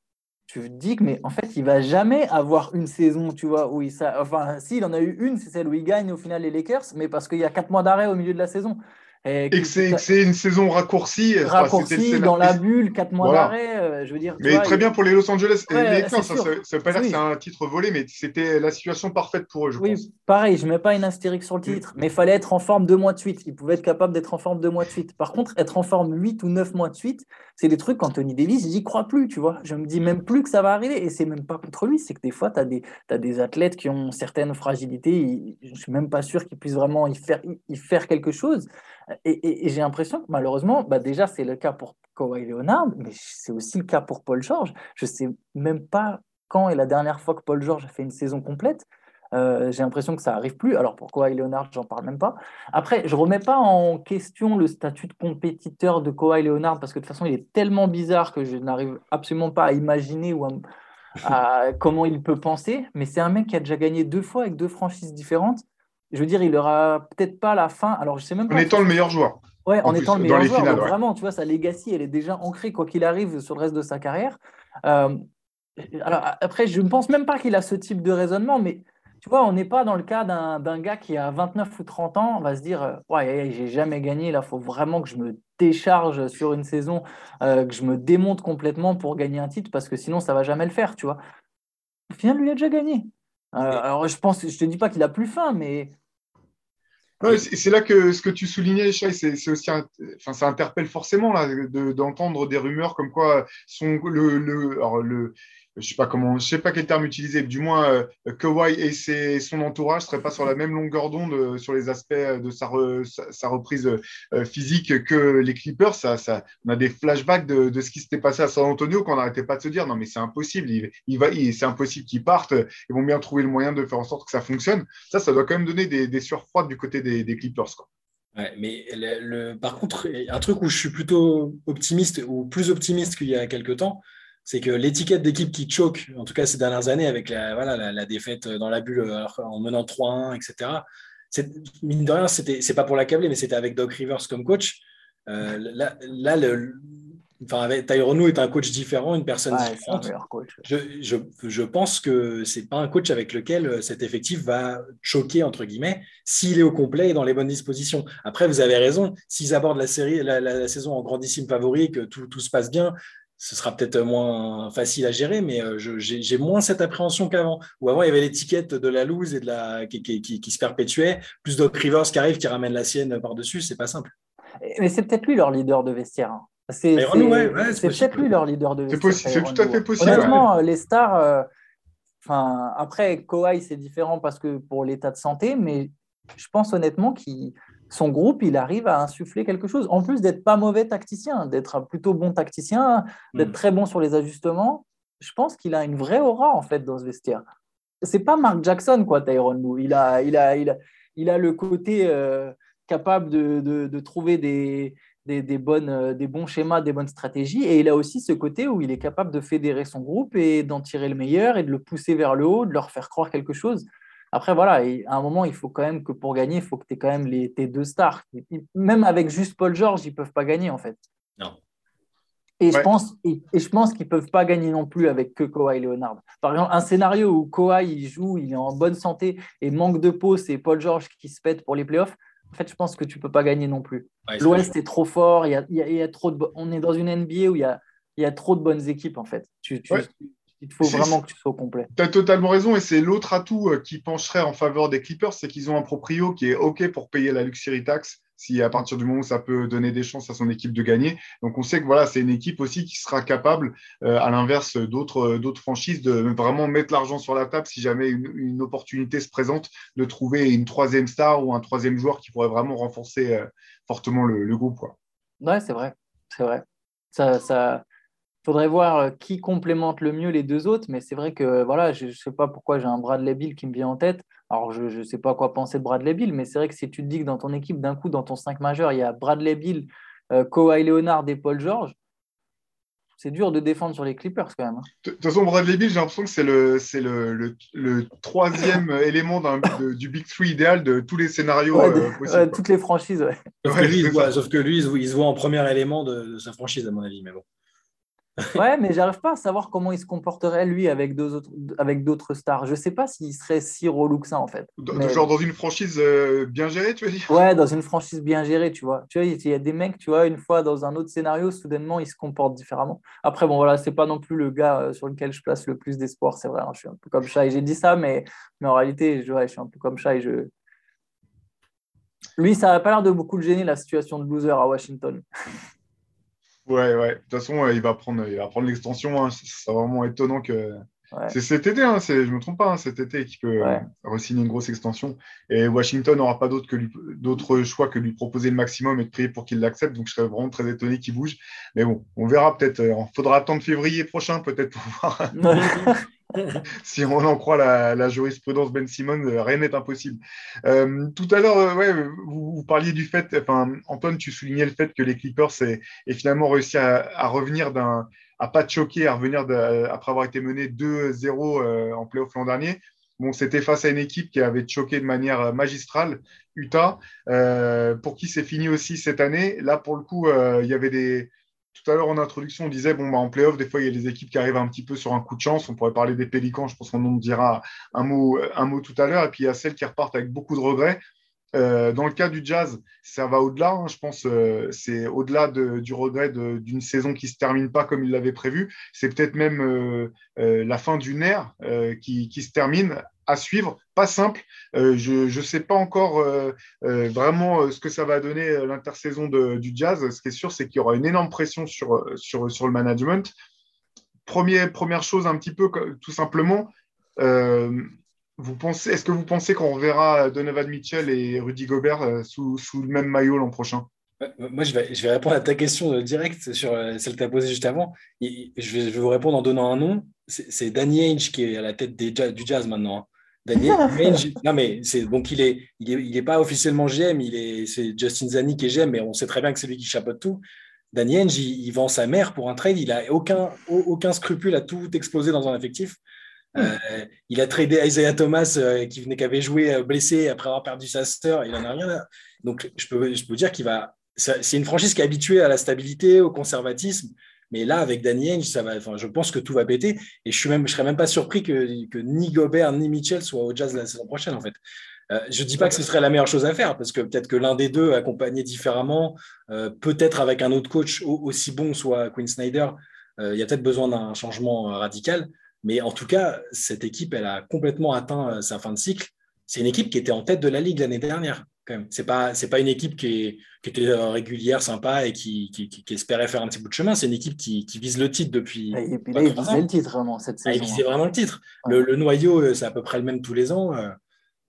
Tu te dis que, mais en fait, il va jamais avoir une saison, tu vois, où il. Enfin, s'il en a eu une, c'est celle où il gagne au final les Lakers, mais parce qu'il y a quatre mois d'arrêt au milieu de la saison. Et, que c'est une saison raccourcie. Raccourcie dans la bulle, 4 mois d'arrêt. Euh, je veux dire. Mais très bien pour les Los Angeles. ça ne veut pas dire que c'est un titre volé, mais c'était la situation parfaite pour eux, je oui, pense. Pareil, je ne mets pas une astérique sur le mm. titre, mais il fallait être en forme deux mois de suite. Il pouvait être capable d'être en forme deux mois de suite. Par contre, être en forme 8 ou 9 mois de suite, c'est des trucs qu'Anthony Davis, j'y crois plus, tu vois. Je me dis même plus que ça va arriver. Et c'est même pas contre lui, c'est que des fois, tu as des, as des athlètes qui ont certaines fragilités. Je ne suis même pas sûr qu'ils puissent vraiment y faire, y faire quelque chose. Et, j'ai l'impression que malheureusement, bah déjà, c'est le cas pour Kawhi Leonard, mais c'est aussi le cas pour Paul George. Je ne sais même pas quand est la dernière fois que Paul George a fait une saison complète. Euh, j'ai l'impression que ça n'arrive plus. Alors pour Kawhi Leonard, j'en parle même pas. Après, je ne remets pas en question le statut de compétiteur de Kawhi Leonard parce que de toute façon, il est tellement bizarre que je n'arrive absolument pas à imaginer ou à comment il peut penser. Mais c'est un mec qui a déjà gagné deux fois avec deux franchises différentes je veux dire, il aura peut-être pas la fin. Alors, je sais même pas. En étant le meilleur joueur. Ouais, en, étant le meilleur joueur. Vraiment, tu vois, sa legacy, elle est déjà ancrée, quoi qu'il arrive, sur le reste de sa carrière. Euh, alors, après, je ne pense même pas qu'il a ce type de raisonnement, mais tu vois, on n'est pas dans le cas d'un gars qui a 29 ou 30 ans, on va se dire, euh, ouais, j'ai jamais gagné, là, il faut vraiment que je me décharge sur une saison, euh, que je me démonte complètement pour gagner un titre, parce que sinon, ça va jamais le faire, tu vois. Au final, lui a déjà gagné. alors, je pense, je te dis pas qu'il a plus faim, mais c'est là que ce que tu soulignais, Chai, c'est aussi, enfin, ça interpelle forcément d'entendre des rumeurs comme quoi son, le, le, je sais pas comment, je sais pas quel terme utiliser, du moins euh, Kawhi et son entourage seraient pas sur la même longueur d'onde euh, sur les aspects de sa, reprise euh, physique que les Clippers. Ça, on a des flashbacks de, ce qui s'était passé à San Antonio qu'on n'arrêtait pas de se dire non mais c'est impossible, il, va, c'est impossible qu'ils partent. Ils vont bien trouver le moyen de faire en sorte que ça fonctionne. Ça, ça doit quand même donner des, des du côté des, Clippers. Quoi. Ouais, mais par contre, un truc où je suis plutôt optimiste ou plus optimiste qu'il y a quelques temps, c'est que l'étiquette d'équipe qui choque, en tout cas ces dernières années, avec la, voilà, la, défaite dans la bulle en menant 3-1, etc., mine de rien, c'est pas pour l'accabler, mais c'était avec Doc Rivers comme coach. Euh, là, là le, enfin, Tyrone est un coach différent, une personne différente. Je, je, je, pense que c'est pas un coach avec lequel cet effectif va choquer, entre guillemets, s'il est au complet et dans les bonnes dispositions. Après, vous avez raison, s'ils abordent la, série, la, saison en grandissime favori, que tout, tout se passe bien, ce sera peut-être moins facile à gérer, mais euh, j'ai moins cette appréhension qu'avant. Où avant, il y avait l'étiquette de la loose et de la, qui, qui, se perpétuait, plus d'autres Rivers qui arrivent, qui ramènent la sienne par-dessus, c'est pas simple. Mais c'est peut-être lui leur leader de vestiaire. Hein. C'est peut-être lui leur leader de vestiaire. C'est tout à fait possible. Honnêtement, les stars, euh, enfin, après, Kawhi, c'est différent parce que pour l'état de santé, mais je pense honnêtement qu'il son groupe, il arrive à insuffler quelque chose. En plus d'être pas mauvais tacticien, d'être plutôt bon tacticien, d'être mm. très bon sur les ajustements, je pense qu'il a une vraie aura en fait dans ce vestiaire. C'est pas Mark Jackson quoi, Tyrone Lou. Il a, il a, il a, il a le côté euh, capable de, de, trouver des, des, des, bonnes, euh, des bons schémas, des bonnes stratégies, et il a aussi ce côté où il est capable de fédérer son groupe et d'en tirer le meilleur et de le pousser vers le haut, de leur faire croire quelque chose. Après, voilà, à un moment, il faut quand même que pour gagner, il faut que tu aies quand même les, tes deux stars. Même avec juste Paul George, ils ne peuvent pas gagner, en fait. Non. Et, je pense, et, je pense qu'ils ne peuvent pas gagner non plus avec que Kawhi Leonard. Par exemple, un scénario où Kawhi il joue, il est en bonne santé et manque de peau, c'est Paul George qui se pète pour les playoffs. En fait, je pense que tu ne peux pas gagner non plus. L'Ouest est trop fort, il y a, il y a, trop de, on est dans une NBA où il y a, il y a trop de bonnes équipes, en fait. Tu, tu, Il faut vraiment que tu sois complet. Tu as totalement raison, et c'est l'autre atout qui pencherait en faveur des Clippers, c'est qu'ils ont un proprio qui est OK pour payer la luxury tax si à partir du moment où ça peut donner des chances à son équipe de gagner. Donc on sait que voilà, c'est une équipe aussi qui sera capable, euh, à l'inverse d'autres d'autres franchises, de vraiment mettre l'argent sur la table si jamais une, opportunité se présente de trouver une troisième star ou un troisième joueur qui pourrait vraiment renforcer euh, fortement le, groupe. Quoi. Ouais, c'est vrai, c'est vrai. Ça, ça, faudrait voir euh, qui complémente le mieux les deux autres, mais c'est vrai que voilà, je ne sais pas pourquoi j'ai un Bradley Bill qui me vient en tête. Alors, je ne sais pas quoi penser de Bradley Bill, mais c'est vrai que si tu te dis que dans ton équipe, d'un coup, dans ton 5 majeur, il y a Bradley Bill, euh, Kawhi Leonard et Paul George, c'est dur de défendre sur les Clippers quand même. Hein. De toute façon, Bradley Bill, j'ai l'impression que c'est le, c'est le, le, troisième [LAUGHS] élément du Big Three idéal de tous les scénarios euh, possibles. toutes les franchises, ouais. Sauf, que lui, sauf, que lui, il se voit en premier élément de, de, sa franchise, à mon avis. Mais bon. Ouais, mais j'arrive pas à savoir comment il se comporterait lui avec d'autres avec d'autres stars. Je sais pas s'il serait si relou que ça en fait. Genre dans une franchise euh, bien gérée, tu veux dire? Ouais, dans une franchise bien gérée, tu vois. Tu vois, il y a des mecs, tu vois, une fois dans un autre scénario, soudainement, ils se comportent différemment. Après, bon voilà, c'est pas non plus le gars euh, sur lequel je place le plus d'espoir, c'est vrai. Hein, je suis un peu comme ça et j'ai dit ça, mais, mais en réalité, je, je suis un peu comme ça et je. Lui, ça n'a pas l'air de beaucoup le gêner la situation de loser à Washington. [LAUGHS] Ouais, ouais. De toute façon, il va prendre, il va prendre l'extension. Hein. C'est vraiment étonnant que. C'est cet été, hein, je ne me trompe pas, hein, cet été qui peut ouais. re-signer une grosse extension. Et Washington n'aura pas d'autre choix que lui proposer le maximum et de prier pour qu'il l'accepte. Donc je serais vraiment très étonné qu'il bouge. Mais bon, on verra peut-être. Il euh, faudra attendre février prochain peut-être pour voir. [LAUGHS] [LAUGHS] si on en croit la, jurisprudence Ben Simon, euh, rien n'est impossible. Euh, tout à l'heure, euh, ouais, vous, parliez du fait, enfin, Antoine, tu soulignais le fait que les Clippers aient, finalement réussi à, revenir d'un, à pas choquer, à revenir après avoir été mené 2-0 en playoff l'an dernier. Bon, c'était face à une équipe qui avait choqué de manière magistrale, Utah, pour qui c'est fini aussi cette année. Là, pour le coup, il y avait des, tout à l'heure en introduction, on disait bon, bah, en playoff, des fois, il y a des équipes qui arrivent un petit peu sur un coup de chance. On pourrait parler des Pélicans, je pense qu'on en dira un mot, tout à l'heure. Et puis, il y a celles qui repartent avec beaucoup de regrets. Euh, dans le cas du jazz, ça va au-delà. Hein, je pense euh, c'est au-delà du regret d'une saison qui ne se termine pas comme il l'avait prévu. C'est peut-être même euh, la fin d'une ère qui, se termine à suivre. Pas simple. je ne sais pas encore vraiment ce que ça va donner l'intersaison du jazz. Ce qui est sûr, c'est qu'il y aura une énorme pression sur, sur, sur le management. Premier, première chose, un petit peu tout simplement, vous est-ce que vous pensez qu'on reverra Donovan Mitchell et Rudy Gobert euh, sous, le même maillot l'an prochain? Moi, je vais, je vais, répondre à ta question euh, directe sur euh, celle que tu as posée juste avant. je, vais, vous répondre en donnant un nom. C'est Danny Ainge qui est à la tête des, du jazz maintenant. Danny Ainge, non mais c'est donc il est, il est, pas officiellement GM, il est, c'est Justin Zani qui est GM, mais on sait très bien que c'est lui qui chapeaute tout. Danny Ainge, il, vend sa mère pour un trade, il a aucun, aucun scrupule à tout exploser dans un effectif. Euh, il a tradé Isaiah Thomas euh, qui venait qu'avait joué euh, blessé après avoir perdu sa sœur. Il en a rien. Donc je peux, je peux dire qu'il va. C'est une franchise qui est habituée à la stabilité, au conservatisme. Mais là, avec Danny Ainge, ça va. Enfin, je pense que tout va péter. Et je suis même, je serais même pas surpris que, ni Gobert ni Mitchell soient au Jazz la saison prochaine, en fait. je ne dis pas que ce serait la meilleure chose à faire, parce que peut-être que l'un des deux, accompagné différemment, peut-être avec un autre coach aussi bon, soit Quinn Snyder, il y a peut-être besoin d'un changement radical. Mais en tout cas, cette équipe, elle a complètement atteint euh, sa fin de cycle. C'est une équipe qui était en tête de la Ligue l'année dernière. Ce n'est pas, pas une équipe qui, était euh, régulière, sympa et qui, espérait faire un petit bout de chemin. C'est une équipe qui, vise le titre depuis. Et puis là, il visait le titre vraiment cette ah, saison. il visait vraiment le titre. Le, noyau, euh, c'est à peu près le même tous les ans.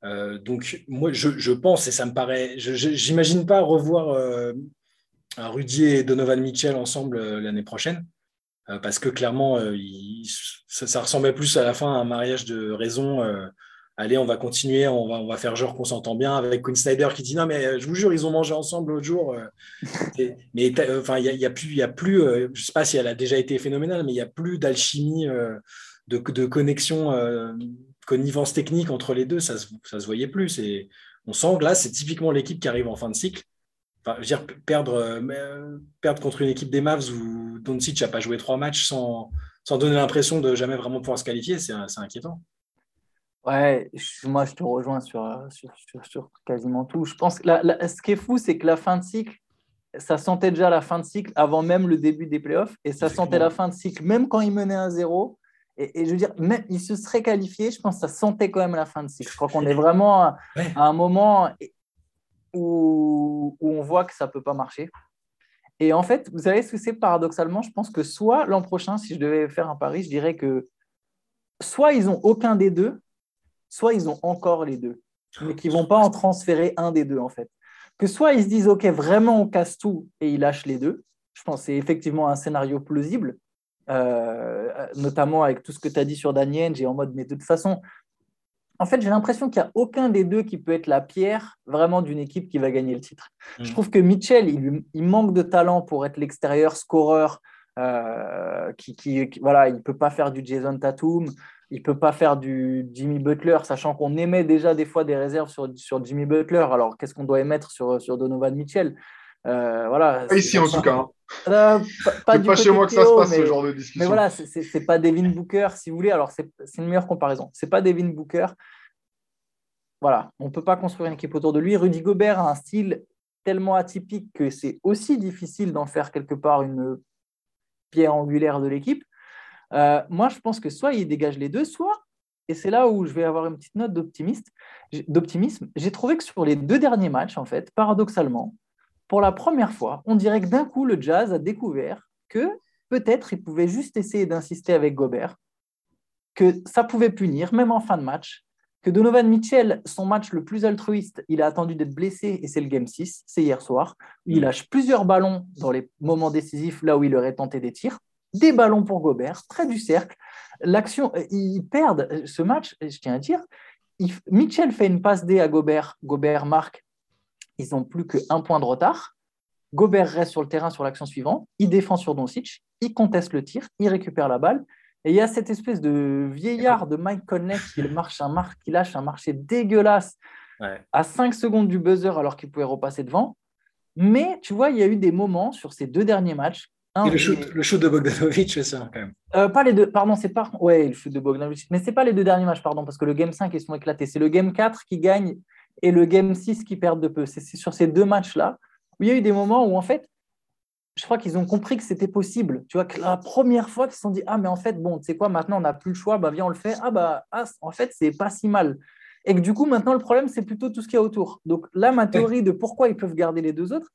donc, moi, je, pense, et ça me paraît. Je n'imagine pas revoir Rudy et Donovan Mitchell ensemble l'année prochaine. Euh, parce que clairement, euh, ça, ressemblait plus à la fin à un mariage de raison. Euh, allez, on va continuer, on va, on va faire genre qu'on s'entend bien avec Quinn Snyder qui dit non, mais je vous jure, ils ont mangé ensemble l'autre jour. [LAUGHS] mais enfin, il n'y a, a, plus, y a plus je ne sais pas si elle a déjà été phénoménale, mais il n'y a plus d'alchimie, de, de, connexion, connivence technique entre les deux. Ça ne se, voyait plus. on sent que là, c'est typiquement l'équipe qui arrive en fin de cycle je veux dire, perdre, euh, euh, perdre contre une équipe des Mavs où Doncic n'a pas joué trois matchs sans, sans donner l'impression de jamais vraiment pouvoir se qualifier, c'est inquiétant. Ouais, moi je te rejoins sur, sur, sur, quasiment tout. Je pense que ce qui est fou, c'est que la fin de cycle, ça sentait déjà la fin de cycle avant même le début des playoffs et ça sentait la fin de cycle même quand il menait un zéro Et, je veux dire, même il se serait qualifié, je pense que ça sentait quand même la fin de cycle. Je crois qu'on est vraiment à, un moment où, où, on voit que ça ne peut pas marcher. Et en fait, vous savez ce que c'est paradoxalement? Je pense que soit l'an prochain, si je devais faire un pari, je dirais que soit ils n'ont aucun des deux, soit ils ont encore les deux, mais qu'ils ne vont pas en transférer un des deux en fait. Que soit ils se disent, OK, vraiment on casse tout et ils lâchent les deux. Je pense que c'est effectivement un scénario plausible. Euh, notamment avec tout ce que tu as dit sur Daniel, j'ai en mode, mais de toute façon, en fait, j'ai l'impression qu'il n'y a aucun des deux qui peut être la pierre vraiment d'une équipe qui va gagner le titre. Mm. Je trouve que Mitchell, il, manque de talent pour être l'extérieur scoreur. Euh, qui, qui, voilà, il ne peut pas faire du Jason Tatum, il ne peut pas faire du Jimmy Butler, sachant qu'on émet déjà des fois des réserves sur, sur Jimmy Butler. Alors, qu'est-ce qu'on doit émettre sur, sur Donovan Mitchell? Euh, voilà, ici en tout cas. Euh, pas, pas chez moi que ça se passe ce genre de discussion. Mais voilà, c'est pas Devin Booker, si vous voulez. Alors, c'est une meilleure comparaison. C'est pas Devin Booker. Voilà, on ne peut pas construire une équipe autour de lui. Rudy Gobert a un style tellement atypique que c'est aussi difficile d'en faire quelque part une pierre angulaire de l'équipe. Euh, moi, je pense que soit il dégage les deux, soit, et c'est là où je vais avoir une petite note d'optimisme, j'ai trouvé que sur les deux derniers matchs, en fait, paradoxalement, pour la première fois, on dirait que d'un coup, le Jazz a découvert que peut-être il pouvait juste essayer d'insister avec Gobert, que ça pouvait punir, même en fin de match, que Donovan Mitchell, son match le plus altruiste, il a attendu d'être blessé et c'est le Game 6, c'est hier soir. il mm. lâche plusieurs ballons dans les moments décisifs, là où il aurait tenté des tirs. Des ballons pour Gobert, près du cercle. L'action, ils perdent ce match, je tiens à dire. Mitchell fait une passe D à Gobert, Gobert marque ils n'ont plus qu'un point de retard. Gobert reste sur le terrain sur l'action suivante. Il défend sur Doncic. Il conteste le tir. Il récupère la balle. Et il y a cette espèce de vieillard de Mike Conley qui, marche un qui lâche un marché dégueulasse à 5 secondes du buzzer alors qu'il pouvait repasser devant. Mais tu vois, il y a eu des moments sur ces deux derniers matchs. Et le shoot, le shoot de Bogdanovic, c'est ça, quand même. Euh, pas les deux, pardon, c'est pas. Ouais, le shoot de Bogdanovic. Mais c'est pas les deux derniers matchs, pardon, parce que le game 5, ils sont éclatés. C'est le game 4 qui gagne et le Game 6 qui perdent de peu. C'est sur ces deux matchs-là où il y a eu des moments où, en fait, je crois qu'ils ont compris que c'était possible. Tu vois, que la première fois qu'ils se sont dit Ah, mais en fait, bon, tu sais quoi, maintenant on n'a plus le choix, bah viens, on le fait. Ah, bah, ah, en fait, c'est pas si mal. Et que du coup, maintenant, le problème, c'est plutôt tout ce qu'il y a autour. Donc là, ma théorie de pourquoi ils peuvent garder les deux autres,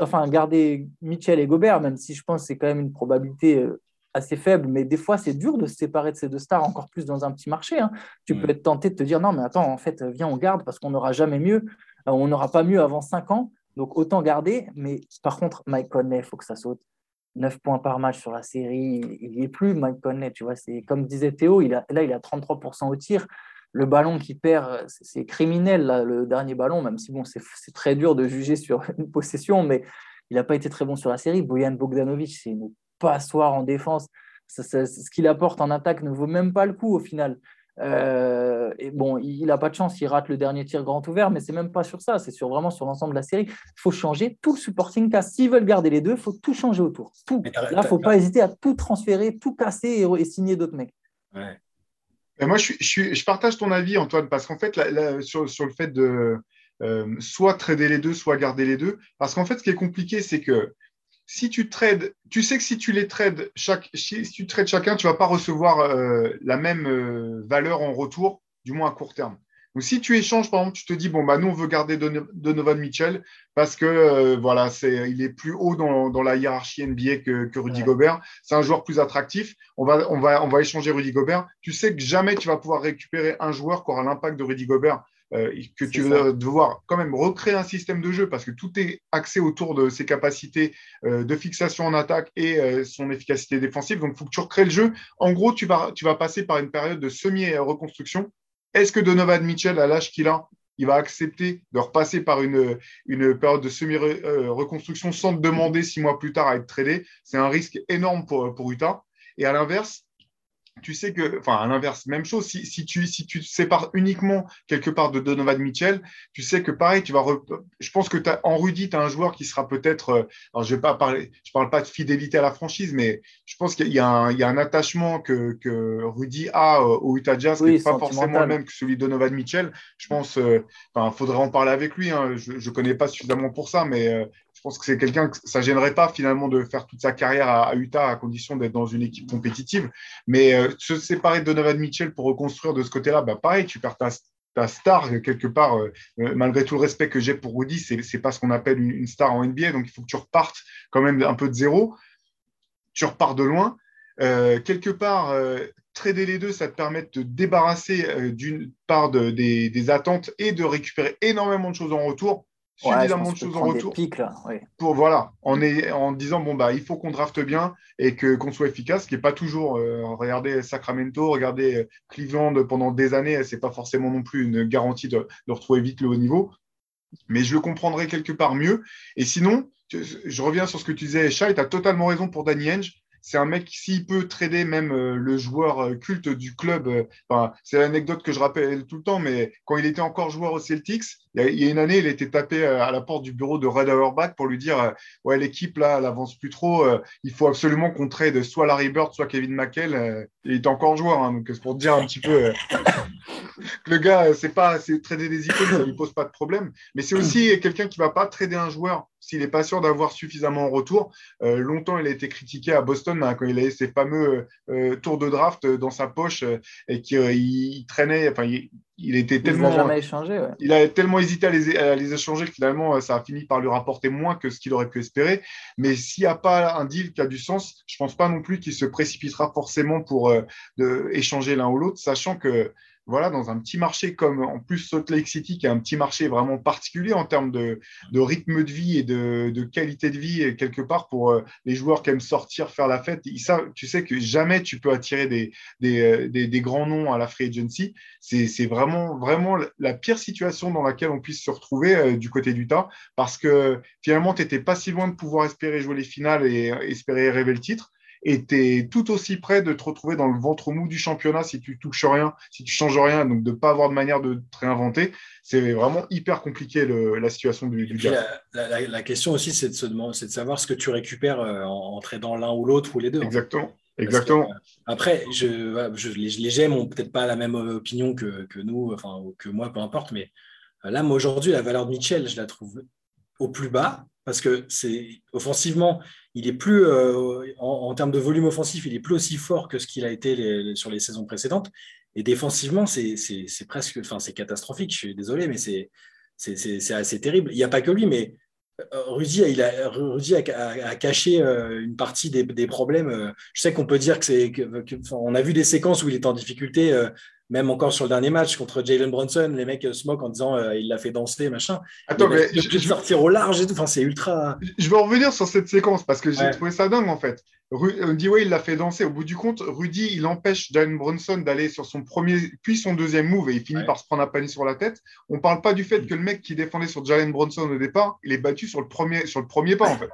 enfin, garder Mitchell et Gobert, même si je pense que c'est quand même une probabilité euh, assez faible, mais des fois, c'est dur de se séparer de ces deux stars, encore plus dans un petit marché. Hein. Tu peux être tenté de te dire, non, mais attends, en fait, viens, on garde parce qu'on n'aura jamais mieux. Euh, on n'aura pas mieux avant 5 ans, donc autant garder. Mais par contre, Mike Conley, il faut que ça saute. 9 points par match sur la série, il n'y est plus, Mike Conley, tu vois. C'est comme disait Théo, il a, là, il a 33% au tir. Le ballon qui perd, c'est criminel, le dernier ballon, même si bon, c'est très dur de juger sur [LAUGHS] une possession, mais il n'a pas été très bon sur la série. Boyan Bogdanovic, c'est une passoire en défense. ce qu'il apporte en attaque ne vaut même pas le coup au final. Euh, et bon, il n'a pas de chance, il rate le dernier tir grand ouvert, mais c'est même pas sur ça, c'est sur, vraiment sur l'ensemble de la série. Il faut changer tout le supporting cast. S'ils veulent garder les deux, il faut tout changer autour. Tout. Là, il ne faut pas hésiter à tout transférer, tout casser et, signer d'autres mecs. Moi, je, je, partage ton avis, Antoine, parce qu'en fait, sur, sur, le fait de euh, soit trader les deux, soit garder les deux, parce qu'en fait, ce qui est compliqué, c'est que si tu trades, tu sais que si tu les trades, chaque, si tu trades chacun, tu ne vas pas recevoir euh, la même euh, valeur en retour, du moins à court terme. Donc, si tu échanges, par exemple, tu te dis, bon, bah, nous, on veut garder Donovan Mitchell parce que, euh, voilà, c'est, il est plus haut dans, la hiérarchie NBA que, que Rudy Gobert. C'est un joueur plus attractif. On va, on, va, on va échanger Rudy Gobert. Tu sais que jamais tu vas pouvoir récupérer un joueur qui aura l'impact de Rudy Gobert euh, que tu vas devoir quand même recréer un système de jeu parce que tout est axé autour de ses capacités euh, de fixation en attaque et euh, son efficacité défensive. Donc, il faut que tu recrées le jeu. En gros, tu vas, tu vas passer par une période de semi-reconstruction. Est-ce que Donovan Mitchell, à l'âge qu'il a, il va accepter de repasser par une, période de semi-reconstruction sans demander six mois plus tard à être tradé? C'est un risque énorme pour, pour Utah. Et à l'inverse, tu sais que, enfin, à l'inverse, même chose, si, si, tu, si tu te sépares uniquement quelque part de Donovan Mitchell, tu sais que pareil, tu vas. Je pense que as, en Rudy, tu as un joueur qui sera peut-être. Euh, alors, je vais pas parler, je parle pas de fidélité à la franchise, mais je pense qu'il y, a un, il y a un attachement que, que Rudy a euh, au Utah Jazz qui n'est pas forcément le même que celui de Donovan Mitchell. Je pense, euh, enfin, faudrait en parler avec lui. Hein. Je ne connais pas suffisamment pour ça, mais je pense que c'est quelqu'un que ça gênerait pas finalement de faire toute sa carrière à, Utah à condition d'être dans une équipe compétitive. Mais se séparer de Donovan Mitchell pour reconstruire de ce côté-là, bah, pareil, tu perds ta, ta star quelque part, malgré tout le respect que j'ai pour Rudy, c'est n'est pas ce qu'on appelle une, star en NBA, donc il faut que tu repartes quand même un peu de zéro. Tu repars de loin. quelque part, trader les deux, ça te permet de te débarrasser d'une part des, attentes et de récupérer énormément de choses en retour suffisamment de choses en retour pour voilà en, est, en disant bon bah il faut qu'on drafte bien et que qu'on soit efficace ce qui n'est pas toujours euh, regardez Sacramento regardez euh, Cleveland pendant des années c'est pas forcément non plus une garantie de, retrouver vite le haut niveau. Mais je le comprendrais quelque part mieux. Et sinon je, reviens sur ce que tu disais Shai tu as totalement raison pour Danny Henge c'est un mec, s'il peut trader même euh, le joueur euh, culte du club, euh, c'est l'anecdote que je rappelle tout le temps, mais quand il était encore joueur au Celtics, il y a, une année, il était tapé à la porte du bureau de Red Auerbach pour lui dire Ouais, l'équipe, là, elle avance plus trop, il faut absolument qu'on trade soit Larry Bird, soit Kevin McHale. il était encore joueur, hein, donc c'est pour dire un petit peu le gars, c'est pas trader des icônes, ça lui pose pas de problème, mais c'est aussi quelqu'un qui va pas trader un joueur s'il n'est pas sûr d'avoir suffisamment en retour. Euh, longtemps, il a été critiqué à Boston hein, quand il avait ses fameux euh, tours de draft dans sa poche euh, et qu'il traînait. Enfin, il, était tellement. Il jamais échangé. Il a tellement hésité à les, échanger que finalement, ça a fini par lui rapporter moins que ce qu'il aurait pu espérer. Mais s'il n'y a pas un deal qui a du sens, je ne pense pas non plus qu'il se précipitera forcément pour échanger l'un ou l'autre, sachant que voilà, dans un petit marché comme en plus Salt Lake City, qui est un petit marché vraiment particulier en termes de, rythme de vie et de, qualité de vie, quelque part pour euh, les joueurs qui aiment sortir, faire la fête. tu sais que jamais tu peux attirer des, euh, grands noms à la free agency. C'est vraiment, vraiment la pire situation dans laquelle on puisse se retrouver euh, du côté du tas, parce que finalement, tu n'étais pas si loin de pouvoir espérer jouer les finales et espérer rêver le titre et tu es tout aussi près de te retrouver dans le ventre mou du championnat si tu touches rien, si tu changes rien, donc de ne pas avoir de manière de te réinventer. C'est vraiment hyper compliqué la situation du, du la, question aussi, c'est de, se demander, de savoir ce que tu récupères euh, en, en l'un ou l'autre ou les deux. Exactement. Exactement. Euh, après, je, je, les, les GM n'ont peut-être pas la même opinion que, que, nous, enfin, que moi, peu importe, mais euh, là, moi, aujourd'hui, la valeur de Mitchell, je la trouve au plus bas parce que c'est offensivement, il est plus euh, en, termes de volume offensif, il est plus aussi fort que ce qu'il a été sur les saisons précédentes. Et défensivement, c'est presque, enfin, c'est catastrophique. Je suis désolé, mais c'est assez terrible. Il n'y a pas que lui, mais euh, Rudy, a, caché euh, une partie des, problèmes. Je sais qu'on peut dire que c'est, on a vu des séquences où il est en difficulté même encore sur le dernier match contre Jalen Brunson, les mecs se moquent en disant euh, il l'a fait danser, machin. Attends, mais je, vais sortir au large et tout. Enfin, c'est ultra. Je vais revenir sur cette séquence parce que j'ai trouvé ça dingue en fait. On dit ouais, il l'a fait danser. Au bout du compte, Rudy, il empêche Jalen Brunson d'aller sur son premier, puis son deuxième move et il finit par se prendre un panier sur la tête. On parle pas du fait mm. que le mec qui défendait sur Jalen Brunson au départ, il est battu sur le premier, sur le premier pas en fait.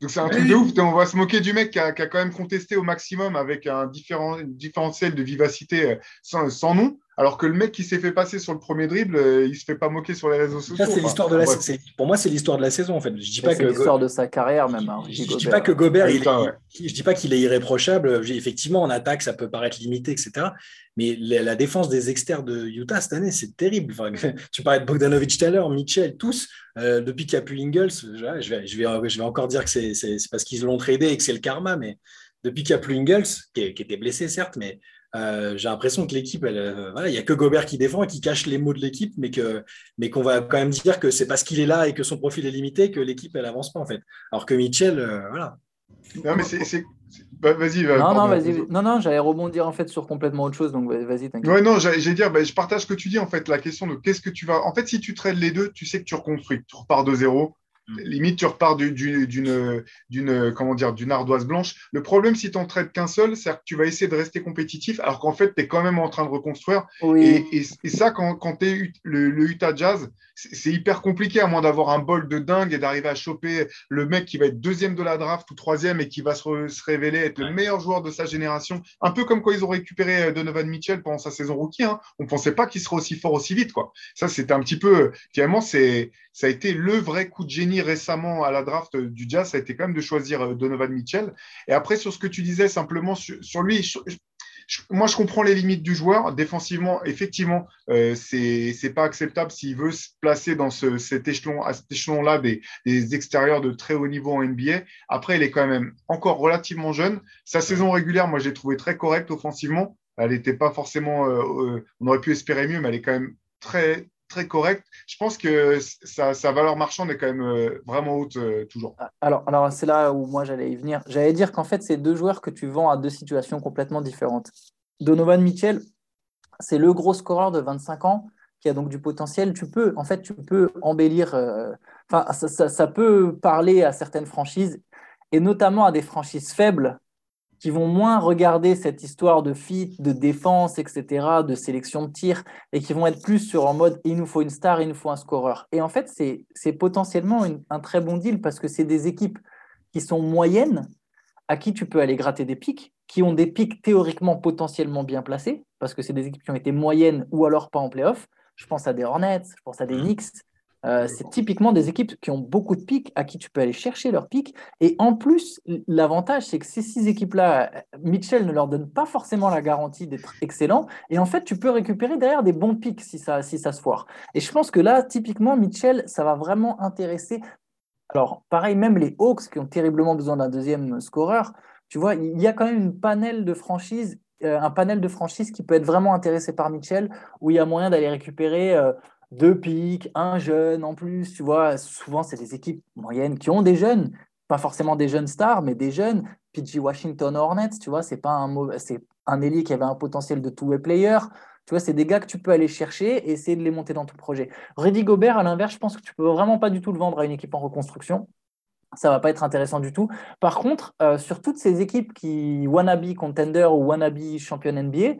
Donc c'est un truc de ouf. On va se moquer du mec qui a, quand même contesté au maximum avec un différent, différentiel de vivacité euh, sans, sans nom. Alors que le mec qui s'est fait passer sur le premier dribble, euh, il se fait pas moquer sur les réseaux sociaux. c'est l'histoire de la Pour moi, c'est l'histoire de la saison en fait. Je dis pas que l'histoire de sa carrière même. Hein, je, ne dis pas que Gobert, il je dis pas qu'il est irréprochable. Effectivement, en attaque, ça peut paraître limité, etc. Mais la, défense des externes de Utah cette année, c'est terrible. [LAUGHS] tu parlais de Bogdanovic tout à l'heure, Mitchell, tous. Euh, depuis qu'il n'y a plus Ingles, je vais, je, vais, je vais encore dire que c'est parce qu'ils l'ont tradé et que c'est le karma, mais depuis qu'il n'y a plus Ingles, qui, qui était blessé certes, mais euh, j'ai l'impression que l'équipe, euh, il n'y a que Gobert qui défend et qui cache les mots de l'équipe, mais que, mais qu'on va quand même dire que c'est parce qu'il est là et que son profil est limité que l'équipe elle avance pas en fait. Alors que Mitchell, euh, voilà. Non mais c'est, bah, vas-y. non non vas-y. Non non, j'allais rebondir en fait sur complètement autre chose, donc vas-y. T'inquiète. Ouais non, j'allais dire, bah, je partage ce que tu dis en fait. La question de qu'est-ce que tu vas. En fait, si tu traites les deux, tu sais que tu reconstruis, tu repars de zéro. Mm. Limite, tu repars d'une comment dire d'une ardoise blanche. Le problème, si tu n'en traites qu'un seul, c'est que tu vas essayer de rester compétitif, alors qu'en fait, tu es quand même en train de reconstruire. Et, et, ça, quand, quand tu es le, le, Utah Jazz, c'est hyper compliqué, à moins d'avoir un bol de dingue et d'arriver à choper le mec qui va être deuxième de la draft ou troisième et qui va se, se révéler être le meilleur joueur de sa génération. Un peu comme quand ils ont récupéré euh, Donovan Mitchell pendant sa saison rookie. Hein. On ne pensait pas qu'il serait aussi fort aussi vite. Quoi. Ça, c'était un petit peu. Finalement, ça a été le vrai coup de génie récemment à la draft du Jazz. Ça a été quand même de choisir euh, Donovan Mitchell. Et après, sur ce que tu disais simplement sur, lui, moi, je comprends les limites du joueur. Défensivement, effectivement, euh, c'est c'est pas acceptable s'il veut se placer dans ce, cet échelon, à cet échelon-là des, des, extérieurs de très haut niveau en NBA. Après, il est quand même encore relativement jeune. Sa saison régulière, moi, j'ai trouvé très correcte offensivement. Elle n'était pas forcément, euh, euh, on aurait pu espérer mieux, mais elle est quand même très très correcte. Je pense que sa, valeur marchande est quand même euh, vraiment haute toujours. Ah, alors, alors c'est là où moi j'allais y venir. J'allais dire qu'en fait, c'est deux joueurs que tu vends à deux situations complètement différentes. Donovan Mitchell, c'est le gros scoreur de 25 ans qui a donc du potentiel. Tu peux, en fait, tu peux embellir. Enfin, ça, ça, ça, peut parler à certaines franchises et notamment à des franchises faibles qui vont moins regarder cette histoire de fit, de défense, etc., de sélection de tir, et qui vont être plus sur en mode il nous faut une star, il nous faut un scoreur. Et en fait, c'est potentiellement un très bon deal parce que c'est des équipes qui sont moyennes, à qui tu peux aller gratter des pics, qui ont des pics théoriquement potentiellement bien placés, parce que c'est des équipes qui ont été moyennes ou alors pas en playoff. Je pense à des Hornets, je pense à des mmh. Knicks, euh, c'est typiquement des équipes qui ont beaucoup de pics, à qui tu peux aller chercher leurs pics. Et en plus, l'avantage, c'est que ces six équipes-là, Mitchell ne leur donne pas forcément la garantie d'être excellent. Et en fait, tu peux récupérer derrière des bons pics si ça, si ça se foire. Et je pense que là, typiquement, Mitchell, ça va vraiment intéresser. Alors, pareil, même les Hawks qui ont terriblement besoin d'un deuxième scoreur, tu vois, il y a quand même une panel de franchises euh, un panel de franchises qui peut être vraiment intéressé par Mitchell, où il y a moyen d'aller récupérer euh, deux pics, un jeune en plus, tu vois. Souvent, c'est des équipes moyennes qui ont des jeunes, pas forcément des jeunes stars, mais des jeunes. PG Washington Hornets, tu vois, c'est pas un c'est un ailier qui avait un potentiel de two-way player. Tu vois, c'est des gars que tu peux aller chercher et essayer de les monter dans ton projet. Rudy Gobert, à l'inverse, je pense que tu peux vraiment pas du tout le vendre à une équipe en reconstruction. Ça va pas être intéressant du tout. Par contre, euh, sur toutes ces équipes qui wannabe contender ou wannabe champion NBA,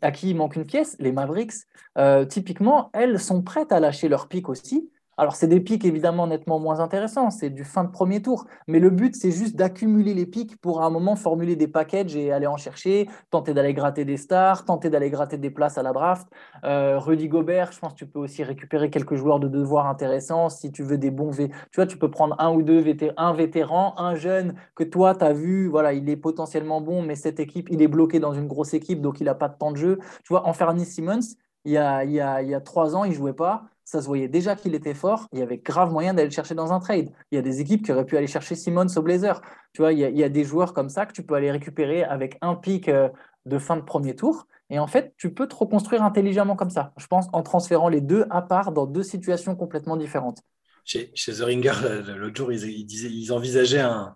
à qui il manque une pièce, les Mavericks, euh, typiquement, elles sont prêtes à lâcher leur pic aussi alors, c'est des pics évidemment nettement moins intéressants, c'est du fin de premier tour. Mais le but, c'est juste d'accumuler les pics pour à un moment formuler des packages et aller en chercher, tenter d'aller gratter des stars, tenter d'aller gratter des places à la draft. Euh, Rudy Gobert, je pense que tu peux aussi récupérer quelques joueurs de devoir intéressants si tu veux des bons V. Tu vois, tu peux prendre un ou deux vétérans, un vétéran, un jeune que toi, tu as vu, voilà, il est potentiellement bon, mais cette équipe, il est bloqué dans une grosse équipe, donc il n'a pas de temps de jeu. Tu vois, en Fernie Simmons, il y, a, il, y a, il y a trois ans, il jouait pas ça se voyait déjà qu'il était fort. Il y avait grave moyen d'aller le chercher dans un trade. Il y a des équipes qui auraient pu aller chercher Simmons au Blazer. Tu vois, il y, a, des joueurs comme ça que tu peux aller récupérer avec un pic euh, de fin de premier tour. Et en fait, tu peux te reconstruire intelligemment comme ça. Je pense en transférant les deux à part dans deux situations complètement différentes. Chez, The Ringer, l'autre jour, ils, disaient, ils envisageaient un,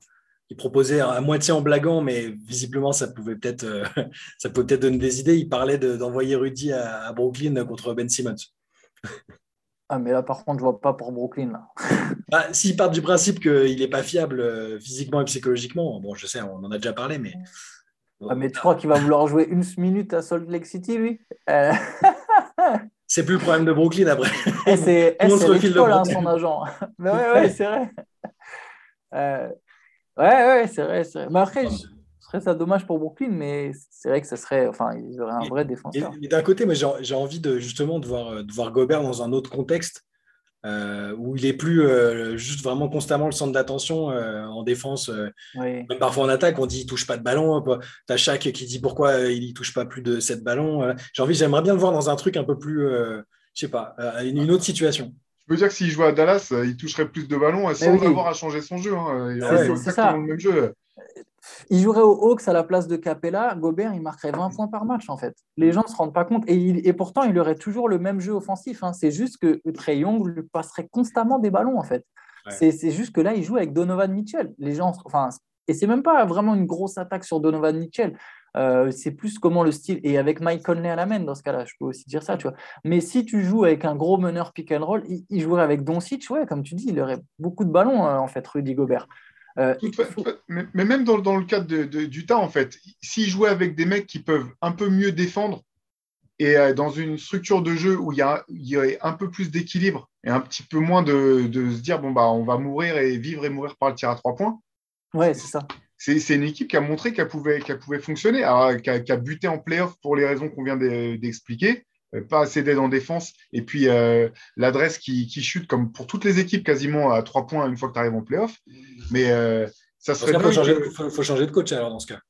ils proposaient à moitié en blaguant, mais visiblement ça pouvait peut-être euh, [LAUGHS] peut-être donner des idées. Ils parlaient d'envoyer Rudy à, Brooklyn contre Ben Simmons. Ah, mais là, par contre, je vois pas pour Brooklyn. Là. [LAUGHS] Bah, S'ils partent du principe qu'il n'est pas fiable euh, physiquement et psychologiquement, bon, je sais, on en a déjà parlé, mais. Ah, mais tu crois qu'il va vouloir jouer une minute à Salt Lake City, lui? Euh. [LAUGHS] C'est plus le problème de Brooklyn après. C'est hein, son agent. [LAUGHS] mais ouais, ouais, c'est vrai. Euh... Ouais, ouais, c'est vrai, vrai. Mais après, serait ça dommage pour Brooklyn, mais c'est vrai que ce serait, enfin, ils auraient un vrai défenseur. Et, d'un côté, j'ai envie de justement de voir, de voir Gobert dans un autre contexte. Euh, où il est plus euh, juste vraiment constamment le centre d'attention euh, en défense, même parfois en attaque, on dit il touche pas de ballon. Tu as chaque qui dit pourquoi il ne touche pas plus de 7 ballons. J'ai envie, j'aimerais bien le voir dans un truc un peu plus, je sais pas, une, autre situation. Je veux dire que s'il jouait à Dallas, il toucherait plus de ballons sans avoir à changer son jeu. Hein. C'est exactement le même jeu. Il jouerait au Hawks à la place de Capella. Gobert, il marquerait 20 points par match, en fait. Les gens ne se rendent pas compte. Et, pourtant, il aurait toujours le même jeu offensif. Hein. C'est juste que Trey Young lui passerait constamment des ballons, en fait. C'est juste que là, il joue avec Donovan Mitchell. Les gens, enfin, et c'est même pas vraiment une grosse attaque sur Donovan Mitchell. Euh, c'est plus comment le style. Et avec Mike Conley à la main, dans ce cas-là, je peux aussi dire ça, tu vois. Mais si tu joues avec un gros meneur pick and roll, il, jouerait avec Doncic, ouais, comme tu dis, il aurait beaucoup de ballons, euh, en fait, Rudy Gobert. Euh, mais, même dans, le cadre du temps, en fait, s'ils jouaient avec des mecs qui peuvent un peu mieux défendre et euh, dans une structure de jeu où il y, a, aurait un peu plus d'équilibre et un petit peu moins de, se dire bon bah on va mourir et vivre et mourir par le tir à trois points. Ouais, c'est ça. C'est une équipe qui a montré qu'elle pouvait, qu'elle pouvait fonctionner, qui, a, buté en playoff pour les raisons qu'on vient d'expliquer. Euh, pas assez d'aide en défense, et puis euh, l'adresse qui, chute comme pour toutes les équipes quasiment à trois points une fois que tu arrives en playoff. Mais euh, ça serait. Il faut, changer, de coach alors dans ce cas.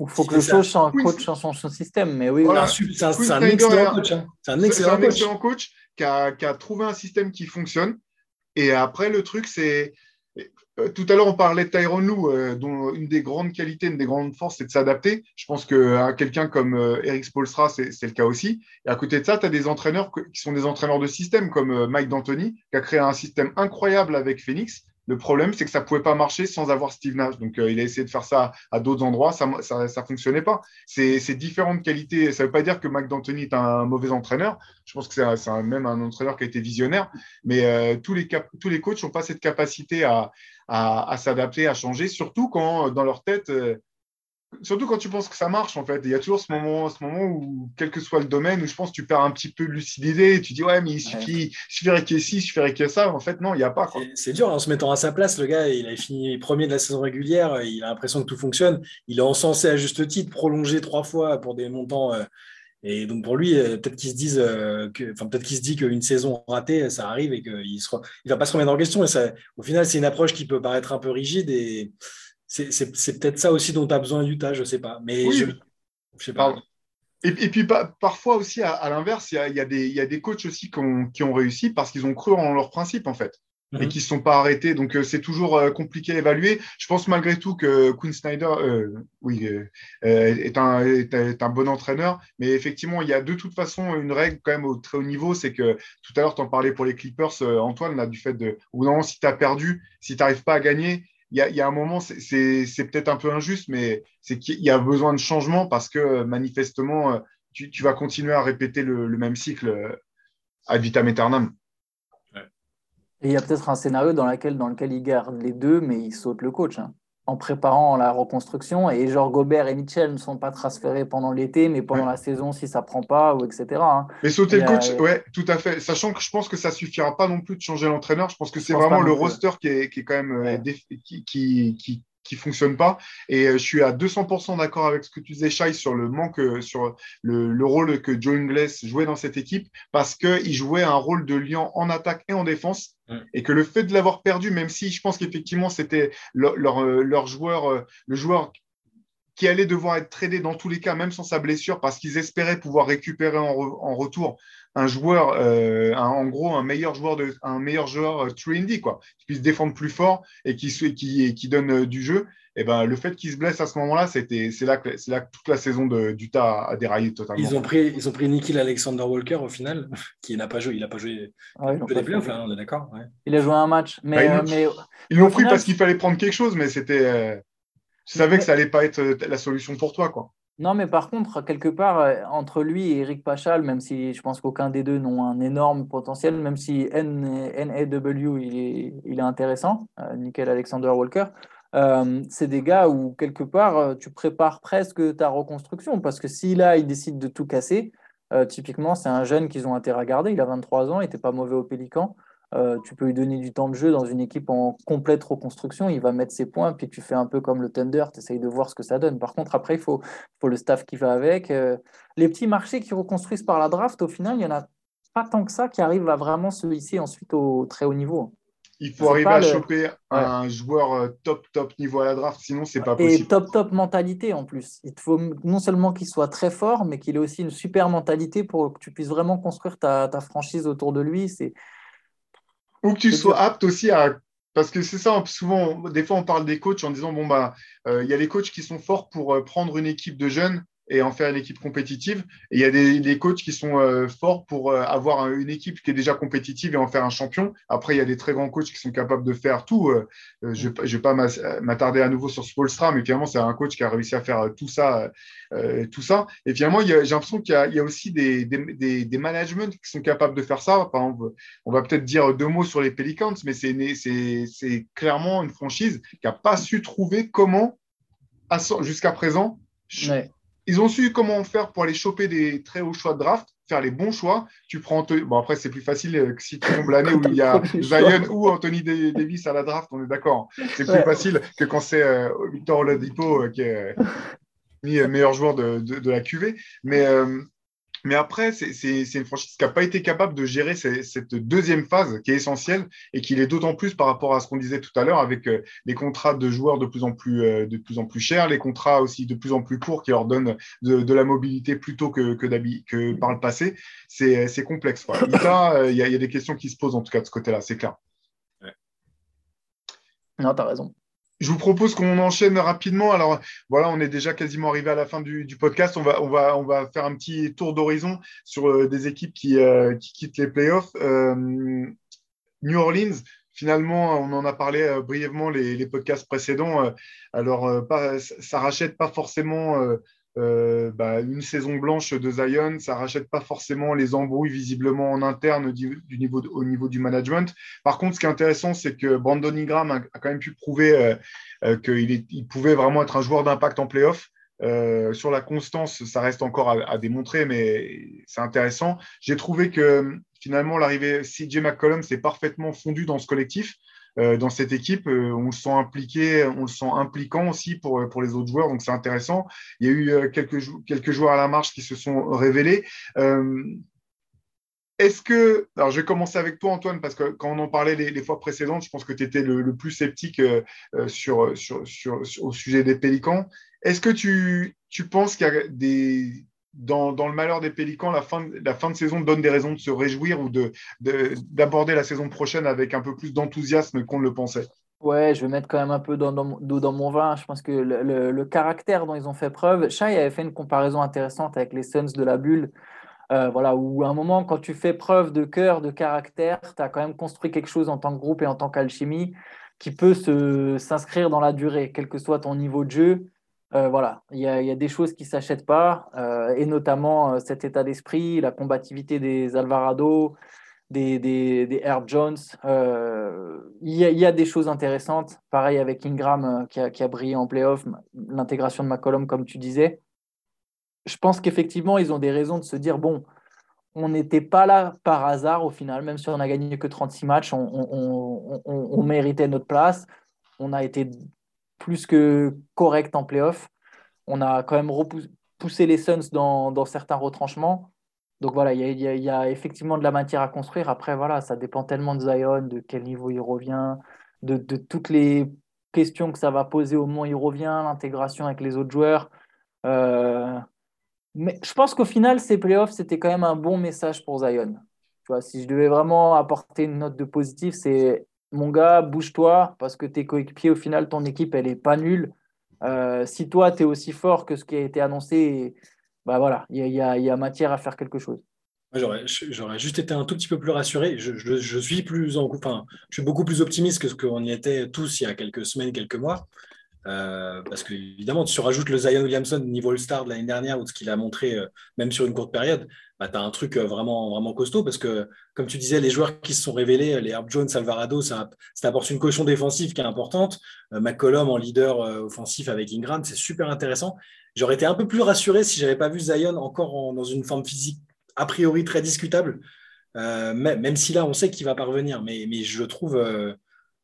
Il faut que le coach, coach change son système, mais oui. C'est un, excellent coach. Hein. C'est un excellent, coach. qui, a, qui a trouvé un système qui fonctionne. Et après, le truc, c'est euh, tout à l'heure, on parlait de Tyron Lou, euh, dont une des grandes qualités, une des grandes forces, c'est de s'adapter. Je pense qu'à euh, quelqu'un comme Eric Spolstra, c'est le cas aussi. Et à côté de ça, tu as des entraîneurs qui sont des entraîneurs de système, comme Mike D'Antoni, qui a créé un système incroyable avec Phoenix. Le problème, c'est que ça ne pouvait pas marcher sans avoir Steve Nash. Donc, il a essayé de faire ça à d'autres endroits, ça ne fonctionnait pas. C'est différentes qualités. Ça ne veut pas dire que Mike D'Antoni est un mauvais entraîneur. Je pense que c'est même un entraîneur qui a été visionnaire. Mais tous, les tous les coachs n'ont pas cette capacité à, à, s'adapter, à changer, surtout quand dans leur tête, euh, surtout quand tu penses que ça marche en fait. Il y a toujours ce moment, ce moment où, quel que soit le domaine, où je pense que tu perds un petit peu de lucidité et tu dis ouais, mais il suffit, il suffirait qu'il y ait ci, il suffirait qu'il y ait ça. En fait, non, il n'y a pas. C'est dur en se mettant à sa place. Le gars, il a fini premier de la saison régulière, il a l'impression que tout fonctionne. Il est encensé à juste titre, prolongé trois fois pour des montants. Euh, et donc pour lui, euh, peut-être qu'il se dise euh, que, enfin peut-être qu'il se dit qu'une saison ratée, ça arrive et qu'il ne va pas se remettre en question. Et ça, au final, c'est une approche qui peut paraître un peu rigide et c'est peut-être ça aussi dont tu as besoin Utah, je sais pas. Mais je, je sais pas. Et, puis parfois aussi, à, l'inverse, il y a, y, y a, des coachs aussi qui ont, qui ont réussi parce qu'ils ont cru en leurs principes en fait et mhm. qui ne sont pas arrêtés. Donc, euh, c'est toujours euh, compliqué à évaluer. Je pense malgré tout que Quinn Snyder euh, oui, est, un, est, un, bon entraîneur. Mais effectivement, il y a de toute façon une règle quand même au très haut niveau. C'est que tout à l'heure, tu en parlais pour les Clippers, Antoine, là, du fait de, ou non, si tu as perdu, si tu n'arrives pas à gagner, il y a, y a, un moment, c'est peut-être un peu injuste, mais c'est qu'il y a besoin de changement parce que manifestement, tu, tu vas continuer à répéter le, le même cycle ad vitam aeternam. Et il y a peut-être un scénario dans lequel, dans lequel il garde les deux, mais il saute le coach. Hein, en préparant la reconstruction. Et genre Gobert et Mitchell ne sont pas transférés pendant l'été, mais pendant la saison, si ça prend pas, ou etc. Hein. Mais sauter le coach, ouais, tout à fait. Sachant que je pense que ça suffira pas non plus de changer l'entraîneur. Je pense que c'est vraiment le roster qui est, qui est, quand même euh, qui, qui, qui fonctionne pas. Et euh, je suis à 200% d'accord avec ce que tu disais, Shai, sur le manque, euh, sur le, le rôle que Joe Ingles jouait dans cette équipe, parce qu'il jouait un rôle de lion en attaque et en défense. Et que le fait de l'avoir perdu, même si je pense qu'effectivement c'était leur, leur, euh, leur, joueur, le joueur qui allait devoir être tradé dans tous les cas, même sans sa blessure, parce qu'ils espéraient pouvoir récupérer en, en retour un joueur, euh, en gros, un meilleur joueur, de, un meilleur joueur euh, trendy, quoi, qui puisse défendre plus fort et qui, qui, qui donne euh, du jeu. Et ben, le fait qu'il se blesse à ce moment-là, c'était, c'est là que, c'est là que toute la saison de, d'Utah a déraillé totalement. Ils ont pris, ils ont pris Nikhil Alexander Walker au final, [LAUGHS] qui n'a pas joué, il n'a pas joué ah des playoffs, là, on est d'accord. Il a joué un match, mais, bah, mais ils l'ont pris parce qu'il fallait prendre quelque chose, mais c'était, je savais que ça allait pas être la solution pour toi, quoi. Non, mais par contre, quelque part, euh, entre lui et Eric Pachal, même si je pense qu'aucun des deux n'ont un énorme potentiel, même si NAW, il est, il est intéressant, euh, Nickel Alexander Walker, euh, c'est des gars où, quelque part, tu prépares presque ta reconstruction, parce que si là, il décide de tout casser, typiquement, c'est un jeune qu'ils ont intérêt à garder, il a 23 ans, il n'était pas mauvais au Pélican, euh, tu peux lui donner du temps de jeu dans une équipe en complète reconstruction, il va mettre ses points, puis tu fais un peu comme le Thunder, tu essayes de voir ce que ça donne. Par contre, après, il faut, faut le staff qui va avec. Euh, les petits marchés qui reconstruisent par la draft, au final, il n'y en a pas tant que ça qui arrivent à vraiment se hisser ensuite au très haut niveau. Il faut arriver à choper un joueur euh, top, top niveau à la draft, sinon c'est pas possible. Et top, top mentalité en plus. Il faut non seulement qu'il soit très fort, mais qu'il ait aussi une super mentalité pour que tu puisses vraiment construire ta, ta franchise autour de lui. C'est ou que tu sois apte aussi à. Parce que c'est ça, souvent, des fois, on parle des coachs en disant bon, bah, euh, il y a les coachs qui sont forts pour euh, prendre une équipe de jeunes et en faire une équipe compétitive. Il y a des, coachs qui sont euh, forts pour euh, avoir une équipe qui est déjà compétitive et en faire un champion. Après, il y a des très grands coachs qui sont capables de faire tout. Euh, je ne vais pas m'attarder à nouveau sur Spolstra, mais finalement, c'est un coach qui a réussi à faire tout ça. tout ça. Et finalement, j'ai l'impression qu'il y, a aussi des, des, des, managements qui sont capables de faire ça. Par exemple, on va peut-être dire deux mots sur les Pelicans, mais c'est clairement une franchise qui n'a pas su trouver comment, jusqu'à présent, ils ont su comment faire pour aller choper des très hauts choix de draft, faire les bons choix. Tu prends bon après c'est plus facile euh, que si tu tombes l'année où il y a [LAUGHS] Zion ou Anthony Davis à la draft, on est d'accord. C'est plus facile que quand c'est euh, Victor Oladipo euh, qui est mis meilleur joueur de, la QV. Mais Mais après, c'est une franchise qui n'a pas été capable de gérer cette deuxième phase qui est essentielle et qui l'est d'autant plus par rapport à ce qu'on disait tout à l'heure avec euh, les contrats de joueurs de plus, en plus, euh, de plus en plus chers, les contrats aussi de plus en plus courts qui leur donnent de, la mobilité plutôt que, que, par le passé. C'est complexe. Euh, il y, a des questions qui se posent en tout cas de ce côté-là, c'est clair. Non, tu as raison. Je vous propose qu'on enchaîne rapidement. Alors voilà, on est déjà quasiment arrivé à la fin du, podcast. On va, faire un petit tour d'horizon sur euh, des équipes qui, euh, qui, quittent les playoffs. Euh, New Orleans, finalement, on en a parlé brièvement les, les podcasts précédents. alors, pas, ça rachète pas forcément euh, bah, une saison blanche de Zion, ça rachète pas forcément les embrouilles visiblement en interne du, niveau, au niveau du management. Par contre, ce qui est intéressant, c'est que Brandon Ingram a, quand même pu prouver euh, euh, qu'il il pouvait vraiment être un joueur d'impact en playoff. sur la constance, ça reste encore à, démontrer, mais c'est intéressant. J'ai trouvé que finalement, l'arrivée CJ McCollum s'est parfaitement fondu dans ce collectif. Euh, dans cette équipe. Euh, on le sent impliqué, on le sent impliquant aussi pour, pour les autres joueurs, donc c'est intéressant. Il y a eu euh, quelques, quelques joueurs à la marche qui se sont révélés. Est-ce que, alors je vais commencer avec toi Antoine, parce que quand on en parlait les, fois précédentes, je pense que tu étais le, plus sceptique sur, sur, sur, au sujet des Pélicans. Est-ce que tu, tu penses qu'il y a des, dans, le malheur des Pélicans, la fin, la de saison donne des raisons de se réjouir ou d'aborder de, la saison prochaine avec un peu plus d'enthousiasme qu'on ne le pensait Ouais, je vais mettre quand même un peu d'eau dans, dans, mon vin. Je pense que le, caractère dont ils ont fait preuve, Shai avait fait une comparaison intéressante avec les Suns de la bulle. Euh, voilà, où à un moment, quand tu fais preuve de cœur, de caractère, tu as quand même construit quelque chose en tant que groupe et en tant qu'alchimie qui peut s'inscrire dans la durée, quel que soit ton niveau de jeu. Euh, voilà, il y, a, des choses qui ne s'achètent pas, euh, et notamment euh, cet état d'esprit, la combativité des Alvarado, des, des, Air Jones. Il y, a des choses intéressantes. Pareil avec Ingram qui a, brillé en playoff, l'intégration de McCollum, comme tu disais. Je pense qu'effectivement, ils ont des raisons de se dire bon, on n'était pas là par hasard au final, même si on a gagné que 36 matchs, on, on méritait notre place. On a été plus que correct en playoff. On a quand même repoussé les Suns dans, certains retranchements. Donc voilà, il y, a effectivement de la matière à construire. Après, voilà, ça dépend tellement de Zion, de quel niveau il revient, de, toutes les questions que ça va poser au moment où il revient, l'intégration avec les autres joueurs. Euh, mais je pense qu'au final, ces playoffs, c'était quand même un bon message pour Zion. Tu vois, si je devais vraiment apporter une note de positif, c'est mon gars, bouge-toi parce que tes coéquipiers, au final, ton équipe, elle n'est pas nulle. Euh, si toi, tu es aussi fort que ce qui a été annoncé, bah voilà, il y, a, matière à faire quelque chose. J'aurais juste été un tout petit peu plus rassuré. Je, suis plus en, enfin, je suis beaucoup plus optimiste que ce qu'on y était tous il y a quelques semaines, quelques mois. Euh, parce que évidemment, tu rajoutes le Zion Williamson niveau All-Star de l'année dernière ou de ce qu'il a montré, euh, même sur une courte période, bah, tu as un truc euh, vraiment, vraiment costaud. Parce que, comme tu disais, les joueurs qui se sont révélés, les Herb Jones, Alvarado, ça, apporte une caution défensive qui est importante. McCollum en leader offensif avec Ingram, c'est super intéressant. J'aurais été un peu plus rassuré si j'avais pas vu Zion encore dans une forme physique a priori très discutable. même si là, on sait qu'il va parvenir. Mais, mais je trouve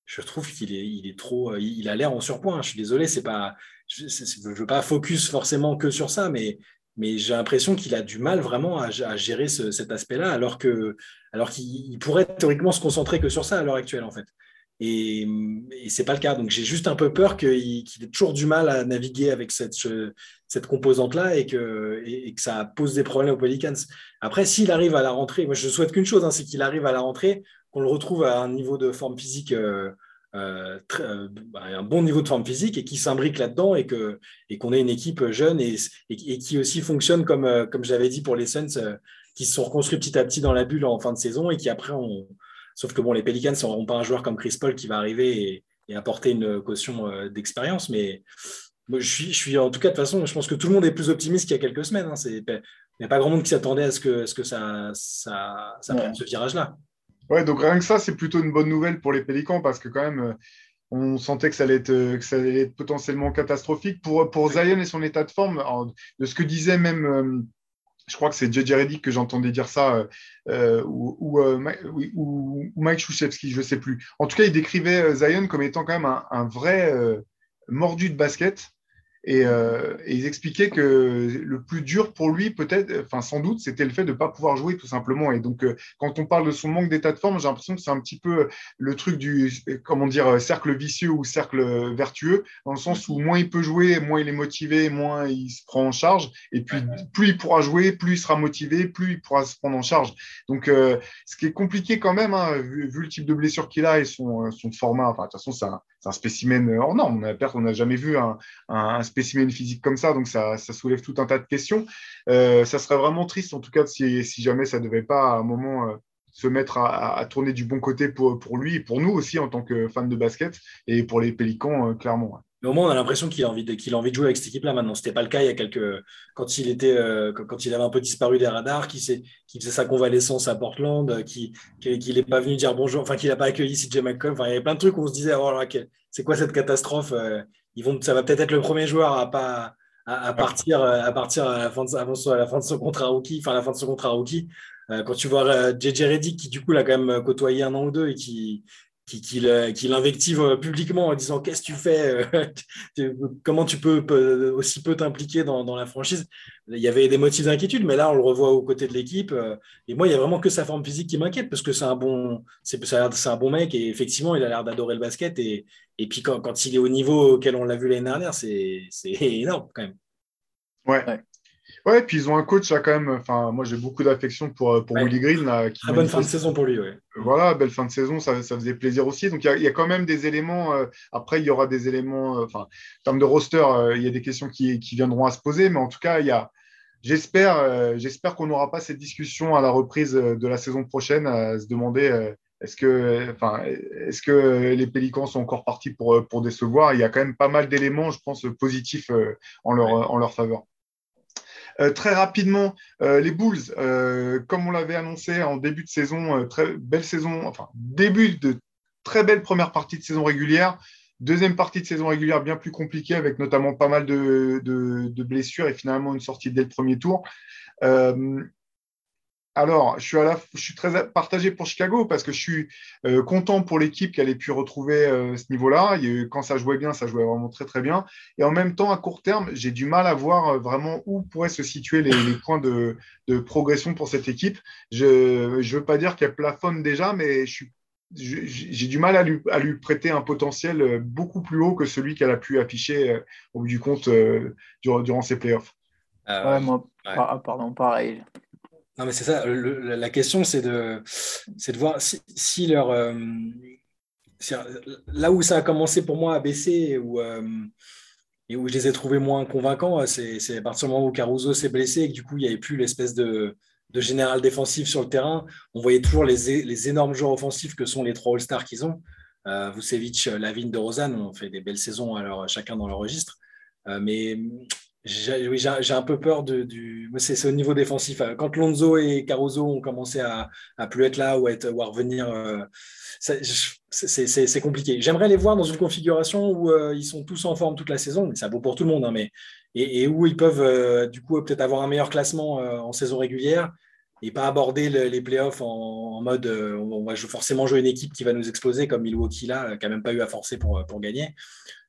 je trouve qu'il est, trop, euh, il a l'air en surpoint. Je suis désolé, c'est pas, je ne veux pas focus forcément que sur ça, mais, j'ai l'impression qu'il a du mal vraiment à, gérer cet aspect-là, alors qu'il pourrait théoriquement se concentrer que sur ça à l'heure actuelle en fait. Et, et c'est pas le cas. Donc j'ai juste un peu peur qu'il ait toujours du mal à naviguer avec cette, composante-là et que, et, que ça pose des problèmes aux Pelicans. Après, s'il arrive à la rentrée, moi je souhaite qu'une chose, hein, c'est qu'il arrive à la rentrée qu'on le retrouve à un niveau de forme physique, euh, euh, euh, bah, un bon niveau de forme physique et qui s'imbrique là-dedans et qu'on et qu'on ait une équipe jeune et, et, qui aussi fonctionne comme, comme j'avais dit pour les Suns, qui se sont reconstruits petit à petit dans la bulle en fin de saison et qui après ont. Sauf que bon, les Pelicans n'auront pas un joueur comme Chris Paul qui va arriver et, apporter une caution d'expérience, mais je suis, je suis en tout cas de toute façon, je pense que tout le monde est plus optimiste qu'il y a quelques semaines. Hein. il n'y a pas grand monde qui s'attendait à ce que, ce que ça, ça, ça prenne ce virage-là. Ouais, donc rien que ça, c'est plutôt une bonne nouvelle pour les Pélicans parce que quand même, euh, on sentait que ça allait être, euh, que ça allait être potentiellement catastrophique. Pour, pour Zion et son état de forme, de ce que disait même, euh, je crois que c'est JJ Reddick que j'entendais dire ça, ou, ou, Mike Shushevsky, je ne sais plus. En tout cas, il décrivait Zion comme étant quand même un, un vrai mordu de basket Euh, et, ils expliquaient que le plus dur pour lui, peut-être, enfin sans doute, c'était le fait de ne pas pouvoir jouer tout simplement. Et donc, euh, quand on parle de son manque d'état de forme, j'ai l'impression que c'est un petit peu le truc du, comment dire, cercle vicieux ou cercle vertueux, dans le sens où moins il peut jouer, moins il est motivé, moins il se prend en charge. Et puis, plus il pourra jouer, plus il sera motivé, plus il pourra se prendre en charge. Donc, euh, ce qui est compliqué quand même, hein, vu, le type de blessure qu'il a et son, son format, enfin, de toute façon, c'est un, un, spécimen hors norme. On n'a jamais vu un, un spécimen physique comme ça, donc ça, soulève tout un tas de questions. Euh, ça serait vraiment triste, en tout cas, si, jamais ça ne devait pas à un moment euh, se mettre à, tourner du bon côté pour, lui et pour nous aussi en tant que fans de basket et pour les Pélicans, euh, clairement. Mais au moins, on a l'impression qu'il a, envie de, qu'il a envie de jouer avec cette équipe-là maintenant. Ce n'était pas le cas il y a quelques. Quand il, était, quand il avait un peu disparu des radars, qui, qui faisait sa convalescence à Portland, qui n'est pas venu dire bonjour, enfin, qu'il n'a pas accueilli CJ McCollum. Enfin, il y avait plein de trucs où on se disait oh, c'est quoi cette catastrophe ils vont, ça va peut-être être le premier joueur à pas à, partir à partir à la fin de, avant, à la fin de son contrat rookie, enfin la fin de son contrat rookie. Euh, quand tu vois euh, JJ Reddick qui du coup l'a quand même côtoyé un an ou deux et qui qui, qui, l'invective euh, publiquement en disant qu'est-ce que tu fais, [LAUGHS] comment tu peux aussi peu t'impliquer dans, dans, la franchise? Il y avait des motifs d'inquiétude, mais là on le revoit aux côtés de l'équipe. Et moi, il y a vraiment que sa forme physique qui m'inquiète parce que c'est un bon, c'est, c'est un bon mec et effectivement, il a l'air d'adorer le basket et, et puis quand, quand, il est au niveau auquel on l'a vu l'année dernière, c'est, c'est [LAUGHS] énorme quand même. Ouais. ouais. Ouais, puis ils ont un coach là quand même. Enfin, moi j'ai beaucoup d'affection pour, pour Willy Green. Là, qui Très bonne fin de saison pour lui, ouais. Voilà, belle fin de saison, ça, ça faisait plaisir aussi. Donc il y, y, a quand même des éléments. Euh, après, il y aura des éléments. Euh, enfin, en termes de roster, euh, il y a des questions qui, qui, viendront à se poser, mais en tout cas, il y a. J'espère, j'espère qu'on n'aura pas cette discussion à la reprise de la saison prochaine à se demander est-ce que, enfin, est-ce que les Pélicans sont encore partis pour, pour décevoir? Il y a quand même pas mal d'éléments, je pense, positifs en leur, en leur faveur. Euh, très rapidement, euh, les Bulls, euh, comme on l'avait annoncé en début de saison, très belle saison, enfin début de très belle première partie de saison régulière. Deuxième partie de saison régulière bien plus compliquée, avec notamment pas mal de, de blessures et finalement une sortie dès le premier tour. Alors, je suis, à la, je suis très partagé pour Chicago parce que je suis euh, content pour l'équipe qu'elle ait pu retrouver euh, ce niveau-là. Quand ça jouait bien, ça jouait vraiment très très bien. Et en même temps, à court terme, j'ai du mal à voir euh, vraiment où pourraient se situer les, points de, progression pour cette équipe. Je ne veux pas dire qu'elle plafonne déjà, mais j'ai du mal à lui, à lui, prêter un potentiel beaucoup plus haut que celui qu'elle a pu afficher au bout du compte durant, ses playoffs. ouais, moi, pardon, pareil. Non, mais c'est ça. la question, c'est de, de voir si, leur. Euh, là où ça a commencé pour moi à baisser où, euh, et où je les ai trouvés moins convaincants, c'est à partir du moment où Caruso s'est blessé et que du coup, il n'y avait plus l'espèce de, de, général défensif sur le terrain. On voyait toujours les, les énormes joueurs offensifs que sont les trois All-Stars qu'ils ont. Euh, Vucevic, Lavigne, de Rosanne ont fait des belles saisons alors, chacun dans leur registre. Euh, mais j'ai un peu peur de, du. C'est au niveau défensif. Quand Lonzo et Caruso ont commencé à, à plus être là ou à, être, ou à revenir, euh, c'est compliqué. J'aimerais les voir dans une configuration où euh, ils sont tous en forme toute la saison, mais ça vaut pour tout le monde. Hein, mais, et, où ils peuvent euh, du coup peut-être avoir un meilleur classement en saison régulière et pas aborder les playoffs en, mode on va forcément jouer une équipe qui va nous exploser comme Milwaukee là, qui n'a même pas eu à forcer pour, pour gagner.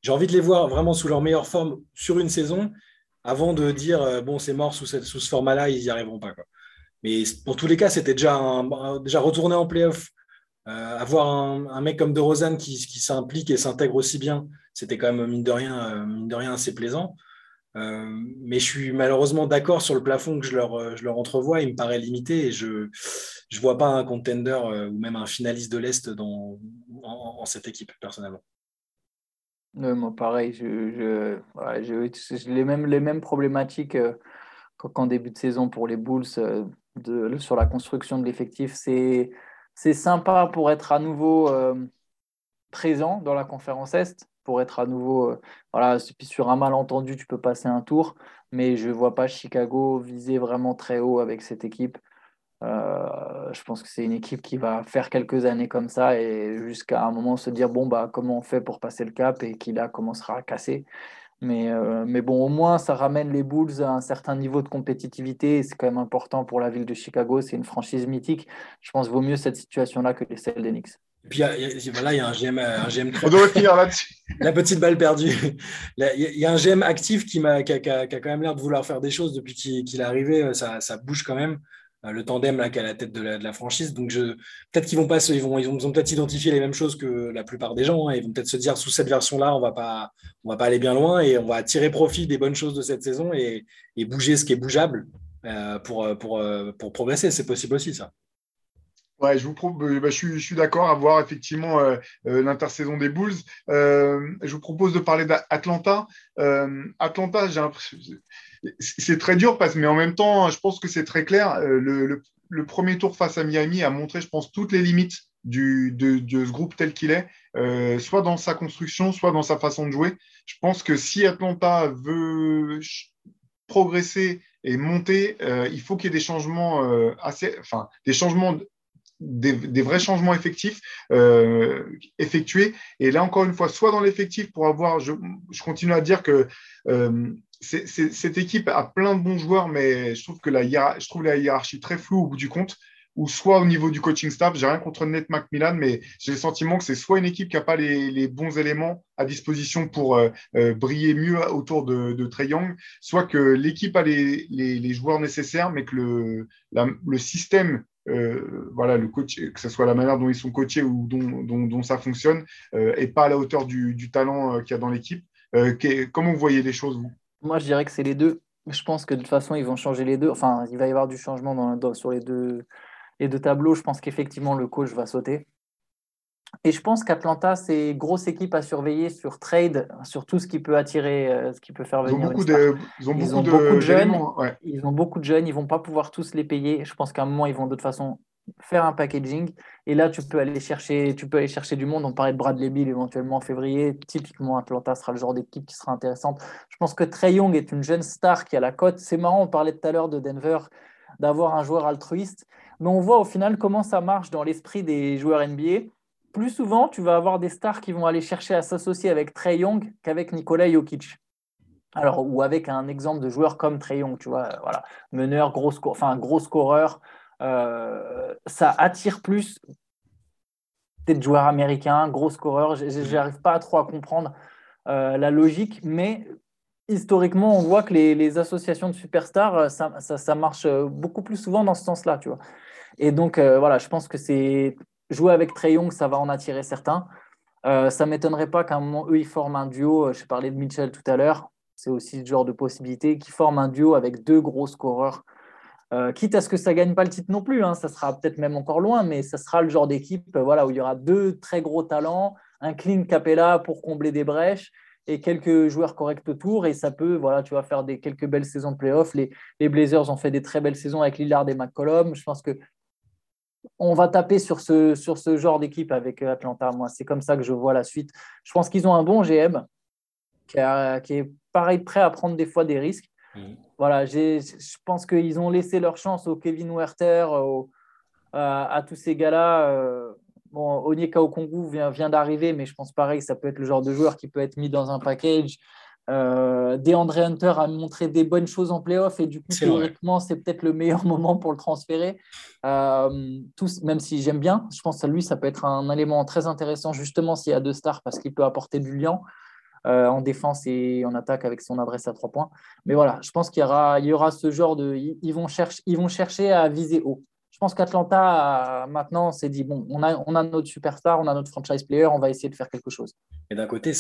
J'ai envie de les voir vraiment sous leur meilleure forme sur une saison avant de dire euh, bon, c'est mort sous, ce format-là, ils n'y arriveront pas. Quoi. Mais pour tous les cas, c'était déjà, déjà retourner en playoff. Euh, avoir un, mec comme De Rosanne qui, s'implique et s'intègre aussi bien, c'était quand même mine de rien, euh, assez plaisant. mais je suis malheureusement d'accord sur le plafond que je leur, entrevois. Il me paraît limité et je ne vois pas un contender ou même un finaliste de l'Est dans, en cette équipe, personnellement moi, pareil, je, je, les, mêmes, les mêmes problématiques euh, qu'en début de saison pour les Bulls euh, de, sur la construction de l'effectif. C'est, c'est sympa pour être à nouveau euh, présent dans la conférence Est, pour être à nouveau. voilà, sur un malentendu, tu peux passer un tour, mais je ne vois pas Chicago viser vraiment très haut avec cette équipe. Euh, je pense que c'est une équipe qui va faire quelques années comme ça et jusqu'à un moment se dire bon bah comment on fait pour passer le cap et qui là commencera à casser. Mais, euh, mais bon, au moins ça ramène les Bulls à un certain niveau de compétitivité. C'est quand même important pour la ville de Chicago. C'est une franchise mythique. Je pense qu'il vaut mieux cette situation-là que les celles d'Enix. Et puis voilà, il y a un GM, un GM On devrait finir là-dessus. [LAUGHS] La petite balle perdue. Il y a un GM actif qui, a, qui, a, quand même l'air de vouloir faire des choses depuis qu'il est arrivé. Ça, ça, bouge quand même. Euh, le tandem là qui a la tête de la, franchise. Donc peut-être qu'ils vont pas, ils vont, ils peut-être identifié les mêmes choses que la plupart des gens. Hein. Ils vont peut-être se dire sous cette version-là, on va pas, on va pas aller bien loin et on va tirer profit des bonnes choses de cette saison et, bouger ce qui est bougeable euh, pour, pour, pour progresser. C'est possible aussi ça. Ouais, je vous propose, bah, je, suis, d'accord à voir effectivement euh, l'intersaison des Bulls. je vous propose de parler d'Atlanta. Atlanta, c'est très dur, parce, mais en même temps, je pense que c'est très clair. Euh, le, premier tour face à Miami a montré, je pense, toutes les limites du, de, ce groupe tel qu'il est, euh, soit dans sa construction, soit dans sa façon de jouer. Je pense que si Atlanta veut progresser et monter, euh, il faut qu'il y ait des changements assez, enfin, des changements des, vrais changements effectifs effectués. Et là, encore une fois, soit dans l'effectif pour avoir, je, continue à dire que cette équipe a plein de bons joueurs, mais je trouve que la, je trouve la hiérarchie très floue au bout du compte, ou soit au niveau du coaching staff. J'ai rien contre Nate McMillan, mais j'ai le sentiment que c'est soit une équipe qui n'a pas les, bons éléments à disposition pour euh, euh, briller mieux autour de, de Trey Young, soit que l'équipe a les, joueurs nécessaires, mais que le, le système euh, voilà, le coach, que ce soit la manière dont ils sont coachés ou dont, ça fonctionne, n'est pas à la hauteur du, talent qu'il y a dans l'équipe. comment vous voyez les choses, vous? Moi, je dirais que c'est les deux. Je pense que de toute façon, ils vont changer les deux. Enfin, il va y avoir du changement dans, sur les deux, les deux tableaux. Je pense qu'effectivement, le coach va sauter. Et je pense qu'Atlanta, c'est grosse équipe à surveiller sur trade, sur tout ce qui peut attirer, euh, ce qui peut faire venir. Ils ont beaucoup, de, ils ont beaucoup, de, jeunes. Ils ont beaucoup de jeunes. Ils vont pas pouvoir tous les payer. Je pense qu'à un moment, ils vont de toute façon faire un packaging. Et là, tu peux aller chercher, tu peux aller chercher du monde. On parlait de Bradley Bill éventuellement en février. Typiquement, Atlanta sera le genre d'équipe qui sera intéressante. Je pense que Trey Young est une jeune star qui a la cote. C'est marrant, on parlait tout à l'heure de Denver, d'avoir un joueur altruiste. Mais on voit au final comment ça marche dans l'esprit des joueurs NBA. Plus souvent, tu vas avoir des stars qui vont aller chercher à s'associer avec Trey Young qu'avec Nikola Jokic. Alors, ou avec un exemple de joueur comme Trey Young, tu vois, voilà, meneur, gros, enfin, gros scoreur, euh, ça attire plus des joueurs américains, gros scoreurs. Je n'arrive pas trop à comprendre euh, la logique, mais historiquement, on voit que les, associations de superstars, euh, ça, ça, marche beaucoup plus souvent dans ce sens-là, tu vois. Et donc, voilà, je pense que c'est jouer avec Trey Young, ça va en attirer certains. ça ne m'étonnerait pas qu'à un moment, eux, ils forment un duo. Je parlais de Mitchell tout à l'heure. C'est aussi ce genre de possibilité, qui forment un duo avec deux gros scoreurs euh, quitte à ce que ça ne gagne pas le titre non plus, hein, ça sera peut-être même encore loin, mais ça sera le genre d'équipe euh, voilà, où il y aura deux très gros talents, un clean Capella pour combler des brèches et quelques joueurs corrects autour. Et ça peut, voilà, tu vas faire des, quelques belles saisons de playoffs. Les, les Blazers ont fait des très belles saisons avec Lillard et McCollum. Je pense que on va taper sur ce, sur ce genre d'équipe avec euh, Atlanta. Moi, c'est comme ça que je vois la suite. Je pense qu'ils ont un bon GM qui, qui est pareil prêt à prendre des fois des risques. Mm. Voilà, je pense qu'ils ont laissé leur chance au Kevin Werther, à, tous ces gars-là. Euh, bon, Onyeka Okongu vient, vient d'arriver, mais je pense pareil, ça peut être le genre de joueur qui peut être mis dans un package. Euh, DeAndre Hunter a montré des bonnes choses en playoff et du coup, théoriquement, c'est peut-être le meilleur [LAUGHS] moment pour le transférer. Euh, tous, même si j'aime bien, je pense que lui, ça peut être un élément très intéressant justement s'il y a deux stars parce qu'il peut apporter du lien. Euh, en défense et en attaque avec son adresse à trois points. Mais voilà, je pense qu'il y aura, il y aura ce genre de. Ils vont, chercher, ils vont chercher à viser haut. Je pense qu'Atlanta, maintenant, s'est dit bon, on a, on a notre superstar, on a notre franchise player, on va essayer de faire quelque chose. Et d'un côté,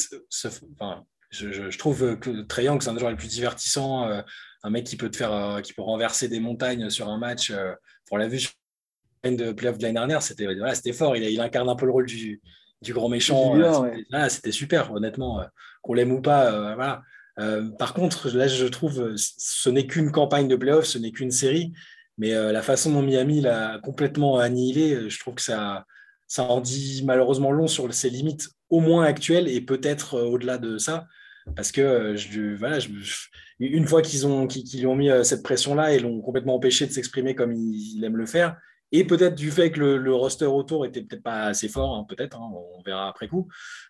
je, trouve que Young, c'est un des joueurs les plus divertissants, euh, un mec qui peut, te faire, euh, qui peut renverser des montagnes sur un match. on l'a vu sur de playoff de l'année dernière, c'était voilà, fort. Il, il, incarne un peu le rôle du, du grand méchant. Ah, c'était super, honnêtement qu'on l'aime ou pas. Euh, voilà. Euh, par contre, là, je trouve, ce n'est qu'une campagne de playoff, ce n'est qu'une série, mais euh, la façon dont Miami l'a complètement annihilé, je trouve que ça, ça en dit malheureusement long sur ses limites, au moins actuelles, et peut-être au-delà de ça, parce que je, une fois qu'ils ont, ont mis cette pression-là et l'ont complètement empêché de s'exprimer comme il, aime le faire, et peut-être du fait que le, roster autour était peut-être pas assez fort, hein, peut-être, hein, on verra après coup,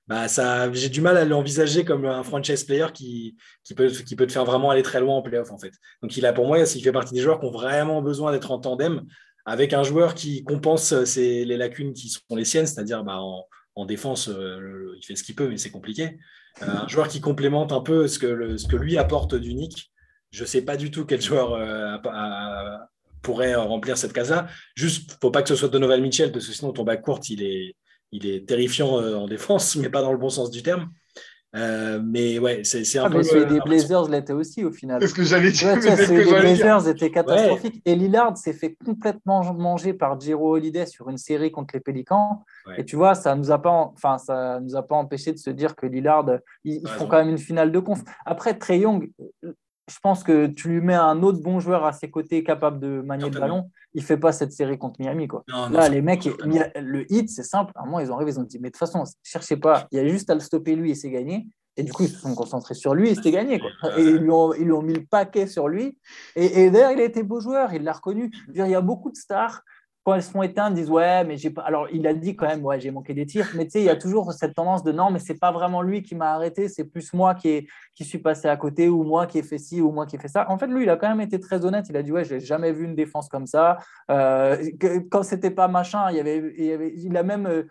bah ça, j'ai du mal à l'envisager comme un franchise player qui, qui, peut, qui peut te faire vraiment aller très loin en playoff en fait. Donc il a pour moi, il fait partie des joueurs qui ont vraiment besoin d'être en tandem avec un joueur qui compense les lacunes qui sont les siennes, c'est-à-dire bah, en, défense, il fait ce qu'il peut, mais c'est compliqué. Un joueur qui complémente un peu ce que, lui apporte d'unique. Je ne sais pas du tout quel joueur pourrait remplir cette case-là. Juste, faut pas que ce soit Donovan Mitchell, parce que sinon ton bac court, il est, il est terrifiant en défense, [LAUGHS] mais pas dans le bon sens du terme. Euh, mais ouais, c'est un ah, peu. Celui des Blazers l'était aussi au final. C'est ce que j'allais dire. Ouais, celui des Blazers était catastrophique. Et Lillard s'est fait complètement manger par Giro Holiday sur une série contre les Pélicans. Et tu vois, ça nous a pas, enfin, ça nous a pas empêché de se dire que Lillard, ils, font quand même une finale de conf. Après, Trey Young, je pense que tu lui mets un autre bon joueur à ses côtés capable de manier le ballon, il fait pas cette série contre Miami. Quoi. Là, les mecs, le hit, c'est simple. À un moment, ils ont arrivé, ils ont dit, mais de toute façon, cherchez pas, il y a juste à le stopper lui et c'est gagné. Et du coup, ils se sont concentrés sur lui et c'était gagné. Quoi. Et ils lui, ont, ils lui, ont, mis le paquet sur lui. Et, et d'ailleurs, il a été beau joueur, il l'a reconnu. il y a beaucoup de stars quand elles se font éteindre, disent ouais, mais j'ai pas. Alors il a dit quand même ouais, j'ai manqué des tirs, mais tu sais, il y a toujours cette tendance de non, mais c'est pas vraiment lui qui m'a arrêté, c'est plus moi qui, est, qui suis passé à côté ou moi qui ai fait ci ou moi qui ai fait ça. En fait, lui, il a quand même été très honnête. Il a dit ouais, j'ai jamais vu une défense comme ça. Euh, quand c'était pas machin, il y avait, il, a même euh,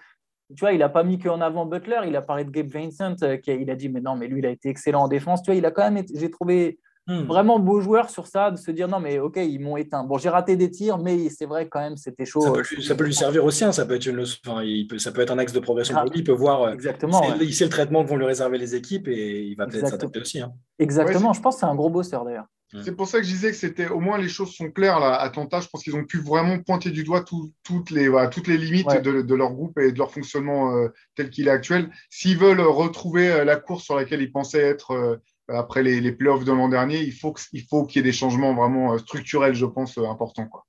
tu vois, il n'a pas mis qu'en avant Butler, il a parlé de Gabe Vincent, euh, qui il a dit, mais non, mais lui, il a été excellent en défense. Tu vois, il a quand même, j'ai trouvé Hmm. Vraiment beau joueur sur ça, de se dire non, mais ok, ils m'ont éteint. Bon, j'ai raté des tirs, mais c'est vrai quand même, c'était chaud. Ça peut, lui, servir aussi, hein. ça, peut être une, il peut, ça peut être un axe de progression pour lui. Il peut voir, euh, Exactement, il, sait, le traitement que vont lui réserver les équipes et il va peut-être s'adapter aussi. Hein. Exactement, je pense que c'est un gros bosseur d'ailleurs. C'est pour ça que je disais que c'était au moins les choses sont claires là, à Tanta. Je pense qu'ils ont pu vraiment pointer du doigt toutes, les, toutes les limites de, leur groupe et de leur fonctionnement euh, tel qu'il est actuel. S'ils veulent retrouver euh, la course sur laquelle ils pensaient être après les, les playoffs de l'an dernier, il faut qu'il y ait des changements vraiment euh, structurels, je pense, euh, importants. Quoi.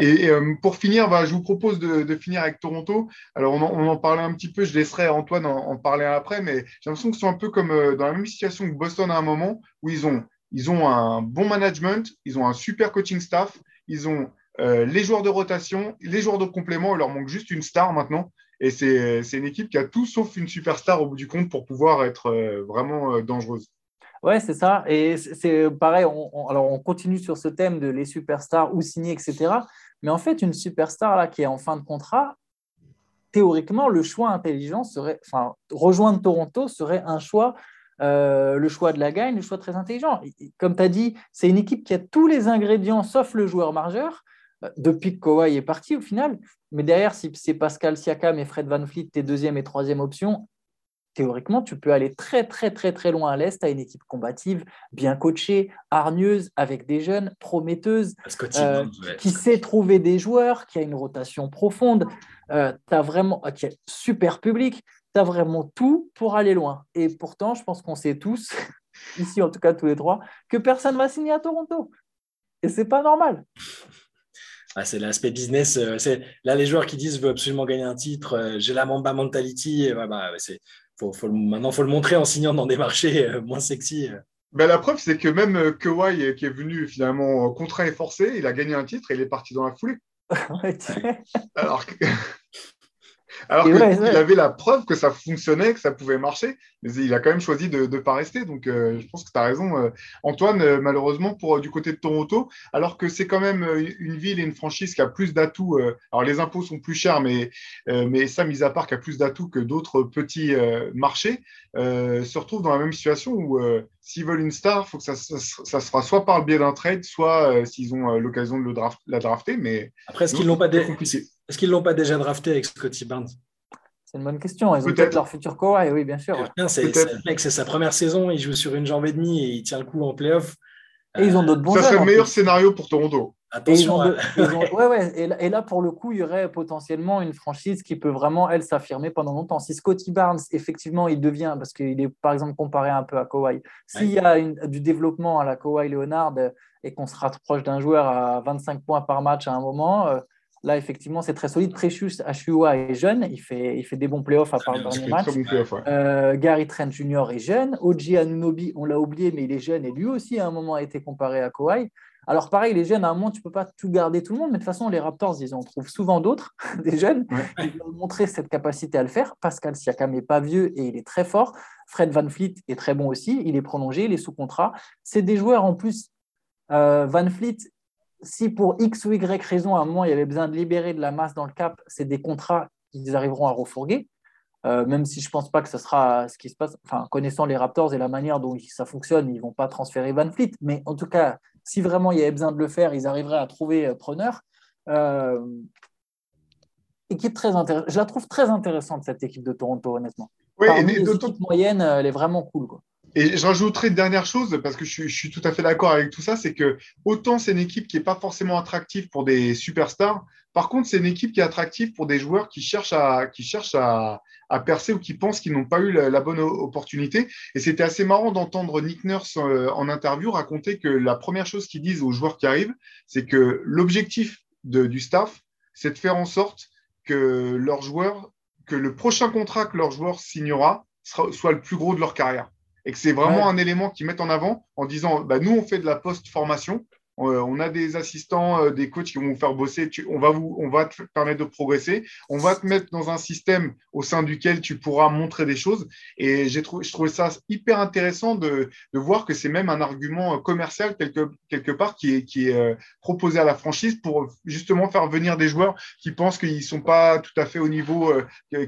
Et, euh, pour finir, bah, je vous propose de, finir avec Toronto. Alors, on en, parlait un petit peu, je laisserai Antoine en, parler après, mais j'ai l'impression qu'ils sont un peu comme dans la même situation que Boston à un moment, où ils ont, ils ont un bon management, ils ont un super coaching staff, ils ont les joueurs de rotation, les joueurs de complément, il leur manque juste une star maintenant. Et c'est une équipe qui a tout sauf une superstar au bout du compte pour pouvoir être vraiment dangereuse. Ouais, c'est ça. Et c'est pareil, on, alors on continue sur ce thème de les superstars ou signer, etc. Mais en fait, une superstar là, qui est en fin de contrat, théoriquement, le choix intelligent serait, enfin, rejoindre Toronto serait un choix, euh, le choix de la gagne, le choix très intelligent. Comme tu as dit, c'est une équipe qui a tous les ingrédients sauf le joueur margeur. Euh, depuis que Kawhi est parti au final. Mais derrière, si c'est Pascal Siakam et Fred Van Fleet, tes deuxième et troisième options, théoriquement, tu peux aller très, très, très, très loin à l'Est. à une équipe combative, bien coachée, hargneuse, avec des jeunes, prometteuses, euh, qui sait trouver des joueurs, qui a une rotation profonde, euh, as vraiment, euh, qui est super public. Tu as vraiment tout pour aller loin. Et pourtant, je pense qu'on sait tous, [LAUGHS] ici en tout cas tous les trois, que personne ne va signer à Toronto. Et c'est pas normal. Ah, c'est l'aspect business. C'est là les joueurs qui disent je veux absolument gagner un titre. j'ai la Mamba mentality. bah, c'est faut, faut, maintenant, il faut le montrer en signant dans des marchés euh, moins sexy. Euh. Ben, la preuve, c'est que même euh, Kawhi, qui est venu finalement contraint et forcé, il a gagné un titre et il est parti dans la foulée. [LAUGHS] Alors que... Alors qu'il avait la preuve que ça fonctionnait, que ça pouvait marcher, mais il a quand même choisi de ne pas rester. Donc, euh, je pense que tu as raison, euh, Antoine, euh, malheureusement, pour du côté de Toronto, alors que c'est quand même une ville et une franchise qui a plus d'atouts. alors, les impôts sont plus chers, mais, mais ça, mis à part, qui a plus d'atouts que d'autres petits marchés, se retrouve dans la même situation où s'ils veulent une star, il faut que ça, ça, se fasse soit par le biais d'un trade, soit s'ils ont l'occasion de le draft, la drafter. Mais Après, est-ce qu'ils l'ont pas, est-ce qu'ils l'ont pas déjà drafté avec Scotty Barnes? C'est une bonne question. Ils ont peut-être leur futur Kawhi, oui, bien sûr. C'est sa première saison, il joue sur une jambe et demie et il tient le coup en playoff. Et ils ont d'autres bons Ça serait le meilleur scénario pour Toronto. Attention. Et, ouais, ouais. Et, là, pour le coup, il y aurait potentiellement une franchise qui peut vraiment, elle, s'affirmer pendant longtemps. Si Scotty Barnes, effectivement, il devient, parce qu'il est, par exemple, comparé un peu à Kawhi, s'il y a du développement à la Kawhi Leonard et qu'on se rapproche d'un joueur à 25 points par match à un moment, euh, Là, effectivement, c'est très solide. Precious Achua est jeune, il fait, il fait des bons playoffs à part le dernier match. Euh, Gary Trent Jr. est jeune. Oji Anunobi, on l'a oublié, mais il est jeune et lui aussi, à un moment, a été comparé à Kawhi. Alors, pareil, les jeunes, à un moment, tu ne peux pas tout garder tout le monde, mais de toute façon, les Raptors, ils en trouvent souvent d'autres, [LAUGHS] des jeunes, qui ont montré cette capacité à le faire. Pascal Siakam n'est pas vieux et il est très fort. Fred Van Fleet est très bon aussi, il est prolongé, il est sous contrat. C'est des joueurs en plus. Euh, Van Fleet, si pour X ou Y raison, à un moment, il y avait besoin de libérer de la masse dans le cap, c'est des contrats qu'ils arriveront à refourguer. Euh, même si je ne pense pas que ce sera ce qui se passe. Enfin, connaissant les Raptors et la manière dont ça fonctionne, ils ne vont pas transférer Van Fleet. Mais en tout cas, si vraiment il y avait besoin de le faire, ils arriveraient à trouver euh, preneur. Euh, équipe très intéressante. Je la trouve très intéressante, cette équipe de Toronto, honnêtement. Oui, Parmi et les équipes moyennes, elle est vraiment cool. Quoi. Et je rajouterai une dernière chose, parce que je suis, tout à fait d'accord avec tout ça, c'est que autant c'est une équipe qui n'est pas forcément attractive pour des superstars, par contre, c'est une équipe qui est attractive pour des joueurs qui cherchent à, qui cherchent à, percer ou qui pensent qu'ils n'ont pas eu la, bonne opportunité. Et c'était assez marrant d'entendre Nick Nurse euh, en interview raconter que la première chose qu'ils disent aux joueurs qui arrivent, c'est que l'objectif du staff, c'est de faire en sorte que leurs joueurs, que le prochain contrat que leur joueur signera soit le plus gros de leur carrière et que c'est vraiment un élément qu'ils mettent en avant en disant bah, nous, on fait de la post-formation, euh, on a des assistants, euh, des coachs qui vont vous faire bosser. on, va vous, on va te permettre de progresser. On va te mettre dans un système au sein duquel tu pourras montrer des choses. Et j'ai trouvé, je trouvais ça hyper intéressant de, voir que c'est même un argument commercial quelque, quelque part qui est, qui est euh, proposé à la franchise pour justement faire venir des joueurs qui pensent qu'ils ne sont pas tout à fait au niveau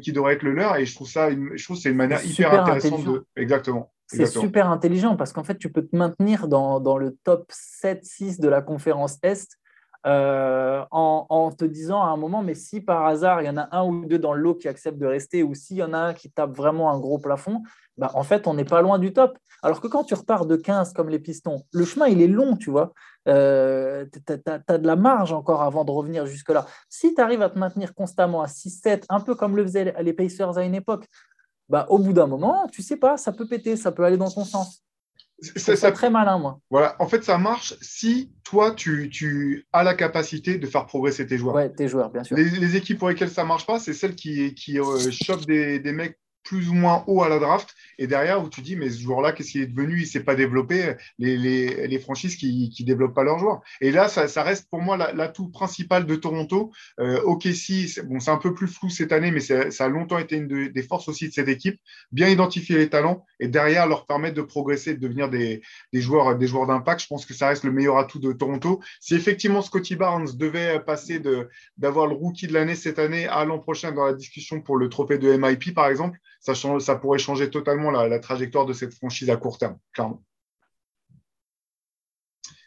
qui devrait être le leur. Et je trouve ça, je trouve c'est une manière hyper intéressante de. Exactement. C'est super intelligent parce qu'en fait, tu peux te maintenir dans, dans le top 7-6 de la conférence Est euh, en, en, te disant à un moment, mais si par hasard, il y en a un ou deux dans le lot qui acceptent de rester ou s'il y en a un qui tape vraiment un gros plafond, bah, en fait, on n'est pas loin du top. Alors que quand tu repars de 15 comme les pistons, le chemin, il est long, tu vois. Euh, tu as, de la marge encore avant de revenir jusque-là. Si tu arrives à te maintenir constamment à 6-7, un peu comme le faisaient les Pacers à une époque, bah, au bout d'un moment, tu sais pas, ça peut péter, ça peut aller dans ton sens. C'est ça, très malin, moi. Voilà, en fait, ça marche si toi, tu, tu, as la capacité de faire progresser tes joueurs. Ouais, tes joueurs, bien sûr. Les, équipes pour lesquelles ça marche pas, c'est celles qui, qui euh, chopent des, des, mecs plus ou moins haut à la draft. Et derrière, où tu dis, mais ce joueur-là, qu'est-ce qu'il est devenu? Il ne s'est pas développé. Les, les, les franchises qui ne développent pas leurs joueurs. Et là, ça, ça reste pour moi l'atout principal de Toronto. Euh, OKC, bon, c'est un peu plus flou cette année, mais ça a longtemps été une des forces aussi de cette équipe. Bien identifier les talents et derrière leur permettre de progresser, de devenir des, des joueurs des joueurs d'impact. Je pense que ça reste le meilleur atout de Toronto. Si effectivement Scotty Barnes devait passer d'avoir le rookie de l'année cette année à l'an prochain dans la discussion pour le trophée de MIP, par exemple, ça, ça pourrait changer totalement la, la trajectoire de cette franchise à court terme, clairement.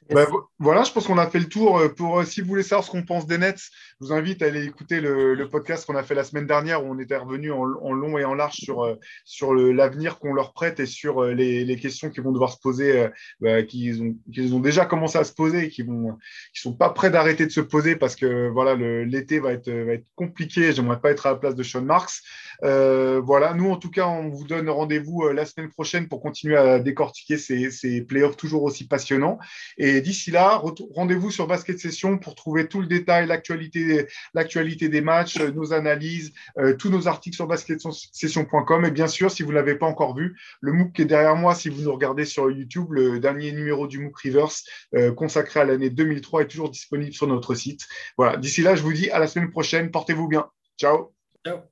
Bah, voilà, je pense qu'on a fait le tour. Euh, pour euh, si vous voulez savoir ce qu'on pense des Nets, je vous invite à aller écouter le, podcast qu'on a fait la semaine dernière où on était revenu en, long et en large sur, euh, sur l'avenir qu'on leur prête et sur les, questions qu'ils vont devoir se poser, bah, qu'ils ont, ont, déjà commencé à se poser et qui ne sont pas prêts d'arrêter de se poser parce que voilà l'été va être, va être compliqué. J'aimerais pas être à la place de Sean Marks. voilà, nous en tout cas, on vous donne rendez-vous la semaine prochaine pour continuer à décortiquer ces, ces playoffs toujours aussi passionnants. Et d'ici là, rendez-vous sur Basket Session pour trouver tout le détail, l'actualité, l'actualité des matchs, euh, nos analyses, euh, tous nos articles sur basketsession.com. Et bien sûr, si vous ne l'avez pas encore vu, le MOOC qui est derrière moi, si vous nous regardez sur YouTube, le dernier numéro du MOOC Reverse euh, consacré à l'année 2003 est toujours disponible sur notre site. Voilà, d'ici là, je vous dis à la semaine prochaine. Portez-vous bien. Ciao. Ciao.